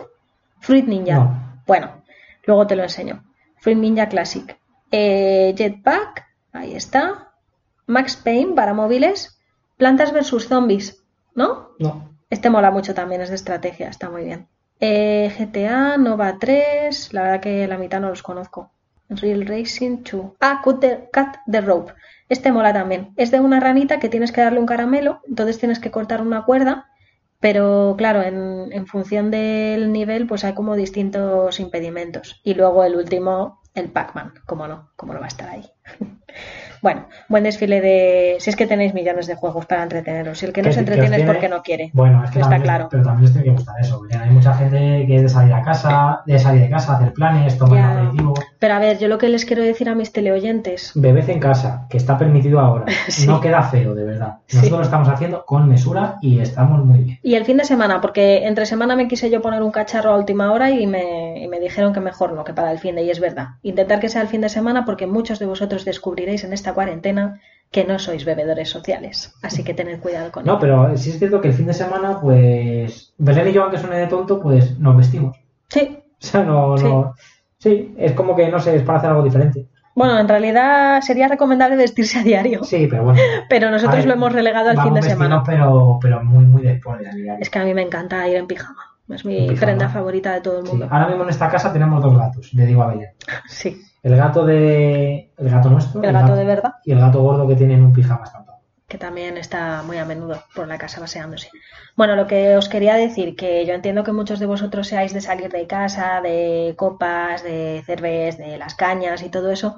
Fruit Ninja. No. Bueno, luego te lo enseño. Fruit Ninja Classic. Eh, Jetpack, ahí está. Max Payne para móviles. Plantas vs Zombies, ¿no? No. Este mola mucho también, es de estrategia, está muy bien. Eh, GTA, Nova 3, la verdad que la mitad no los conozco. Real Racing 2. Ah, Cut the, Cut the Rope. Este mola también. Es de una ranita que tienes que darle un caramelo, entonces tienes que cortar una cuerda, pero claro, en, en función del nivel, pues hay como distintos impedimentos. Y luego el último, el Pac-Man, como no, como no va a estar ahí. Bueno, buen desfile de. Si es que tenéis millones de juegos para entreteneros. Si el que no se entretiene es porque no quiere. Bueno, es que Está también, claro. pero también tiene que gustar eso. porque Hay mucha gente que es de salir a casa, de salir de casa, hacer planes, tomar Ya. aperitivo. Pero a ver, yo lo que les quiero decir a mis teleoyentes. Bebed en casa, que está permitido ahora. Sí. No queda feo, de verdad. Sí. Nosotros lo estamos haciendo con mesura y estamos muy bien. Y el fin de semana, porque entre semana me quise yo poner un cacharro a última hora y me, y me dijeron que mejor no, que para el fin de, y es verdad. Intentar que sea el fin de semana porque muchos de vosotros descubriréis en esta cuarentena que no sois bebedores sociales. Así que tened cuidado con No, pero sí es cierto que el fin de semana, pues. Belén y yo, aunque suene de tonto, pues nos vestimos. Sí. O sea, no. no... Sí, es como que, no sé, es para hacer algo diferente. Bueno, en realidad sería recomendable vestirse a diario. Sí, pero bueno. Pero nosotros ver, lo hemos relegado al fin de semana. vestidos, Pero, pero muy, muy después de salir. Es que a mí me encanta ir en pijama. Es mi pijama. prenda favorita de todo el Sí, mundo. Ahora mismo en esta casa tenemos dos gatos, le digo a Belén. Sí, El gato de. El gato nuestro. el gato de verdad. Y el gato gordo que tiene en un pijama estampado. que también está muy a menudo por la casa paseándose. Bueno, lo que os quería decir, que yo entiendo que muchos de vosotros seáis de salir de casa, de copas, de cerveza, de las cañas y todo eso,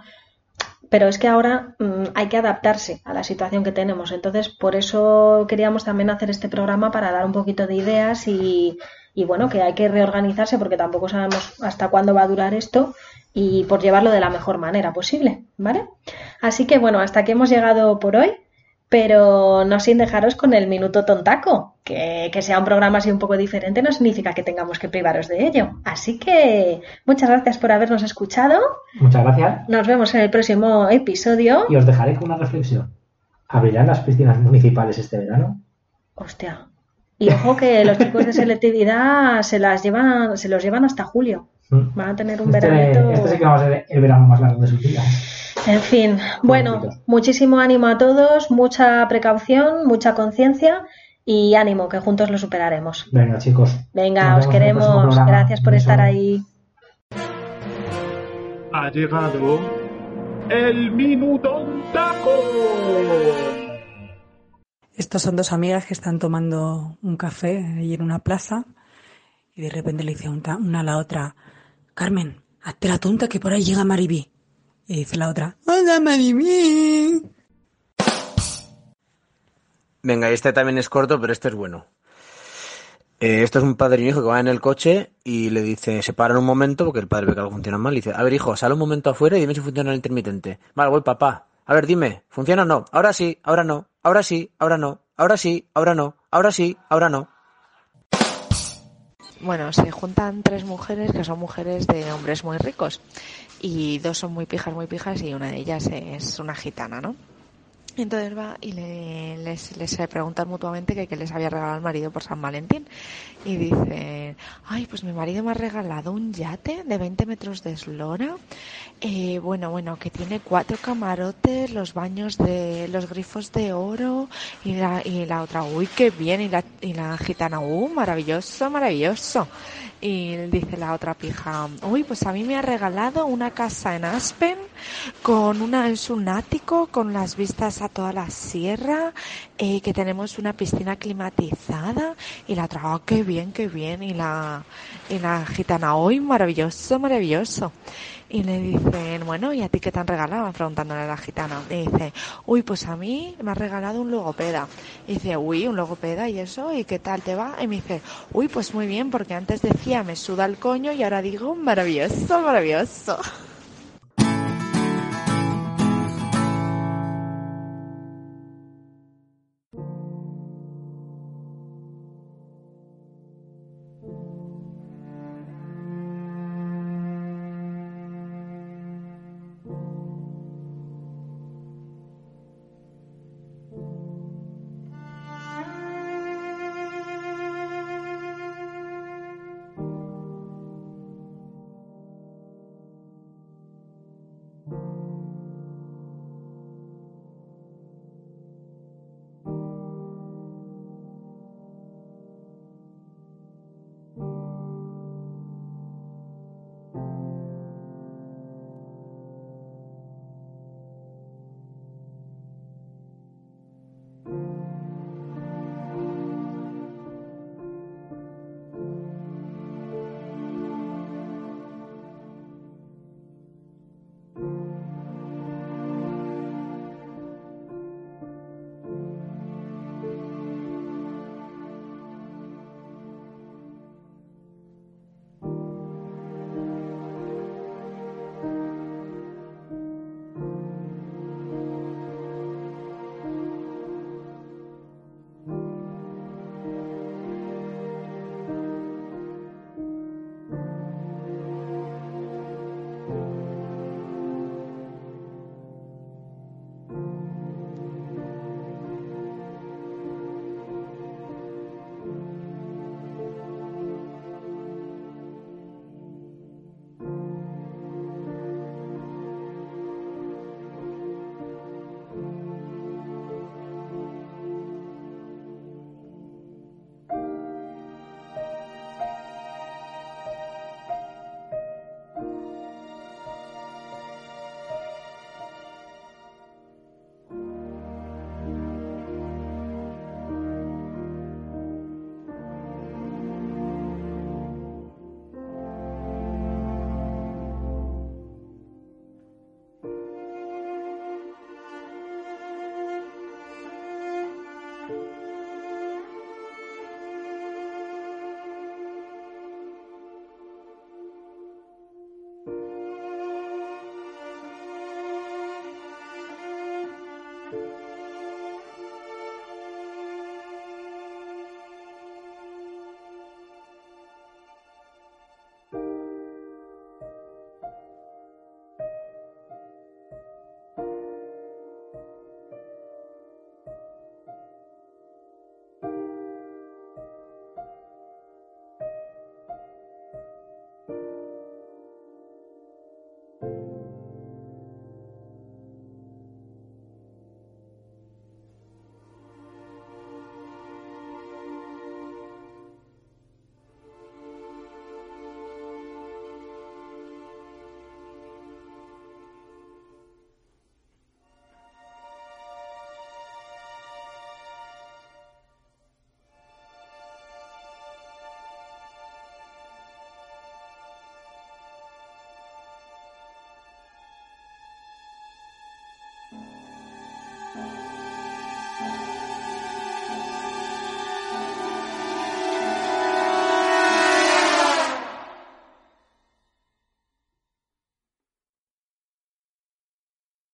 pero es que ahora mm, hay que adaptarse a la situación que tenemos. Entonces, por eso queríamos también hacer este programa para dar un poquito de ideas y, y bueno, que hay que reorganizarse porque tampoco sabemos hasta cuándo va a durar esto y por llevarlo de la mejor manera posible, ¿vale? Así que bueno, hasta aquí hemos llegado por hoy pero no sin dejaros con el minuto tontaco. Que, que sea un programa así un poco diferente no significa que tengamos que privaros de ello. Así que muchas gracias por habernos escuchado. Muchas gracias. Nos vemos en el próximo episodio. Y os dejaré con una reflexión. ¿Abrirán las piscinas municipales este verano? Hostia. Y ojo que los chicos de selectividad se las llevan, se los llevan hasta julio. Mm. Van a tener un Este, veranito. este sí que va a ser el verano más largo de sus vidas. En fin, bueno, muchísimo ánimo a todos, mucha precaución, mucha conciencia y ánimo, que juntos lo superaremos. Venga, chicos. Venga, os queremos. Gracias por estar ahí. Ha llegado el minuto taco. Estos son dos amigas que están tomando un café ahí en una plaza y de repente le dice una a la otra, Carmen, hazte la tonta que por ahí llega Maribí. Y dice la otra, hola Maribí. Venga, este también es corto, pero este es bueno. Eh, esto es un padre y un hijo que van en el coche y le dice, se paran un momento porque el padre ve que algo funciona mal y dice, a ver hijo, sal un momento afuera y dime si funciona el intermitente. Vale, voy papá. A ver, dime, ¿funciona o no? Ahora sí, ahora no, ahora sí, ahora no, ahora sí, ahora no, ahora sí, ahora no. Bueno, se juntan tres mujeres que son mujeres de hombres muy ricos y dos son muy pijas, muy pijas y una de ellas es una gitana, ¿no? Entonces va y le, les, les preguntan mutuamente que qué les había regalado el marido por San Valentín. Y dice, ay, pues mi marido me ha regalado un yate de 20 metros de eslora. Eh, bueno, bueno, que tiene cuatro camarotes, los baños de, los grifos de oro. Y la, y la otra, uy, qué bien. Y la, y la gitana, uh, maravilloso, maravilloso. Y dice la otra pija, uy, pues a mí me ha regalado una casa en Aspen con una, es un ático con las vistas a toda la sierra, eh, que tenemos una piscina climatizada y la otra, oh, qué bien, qué bien. Y la, y la gitana, uy, maravilloso, maravilloso. Y le dicen, bueno, ¿y a ti qué te han regalado? Preguntándole a la gitana. Y dice, uy, pues a mí me ha regalado un logopeda. Y dice, uy, un logopeda y eso, ¿y qué tal te va? Y me dice, uy, pues muy bien, porque antes decía me suda el coño y ahora digo maravilloso, maravilloso.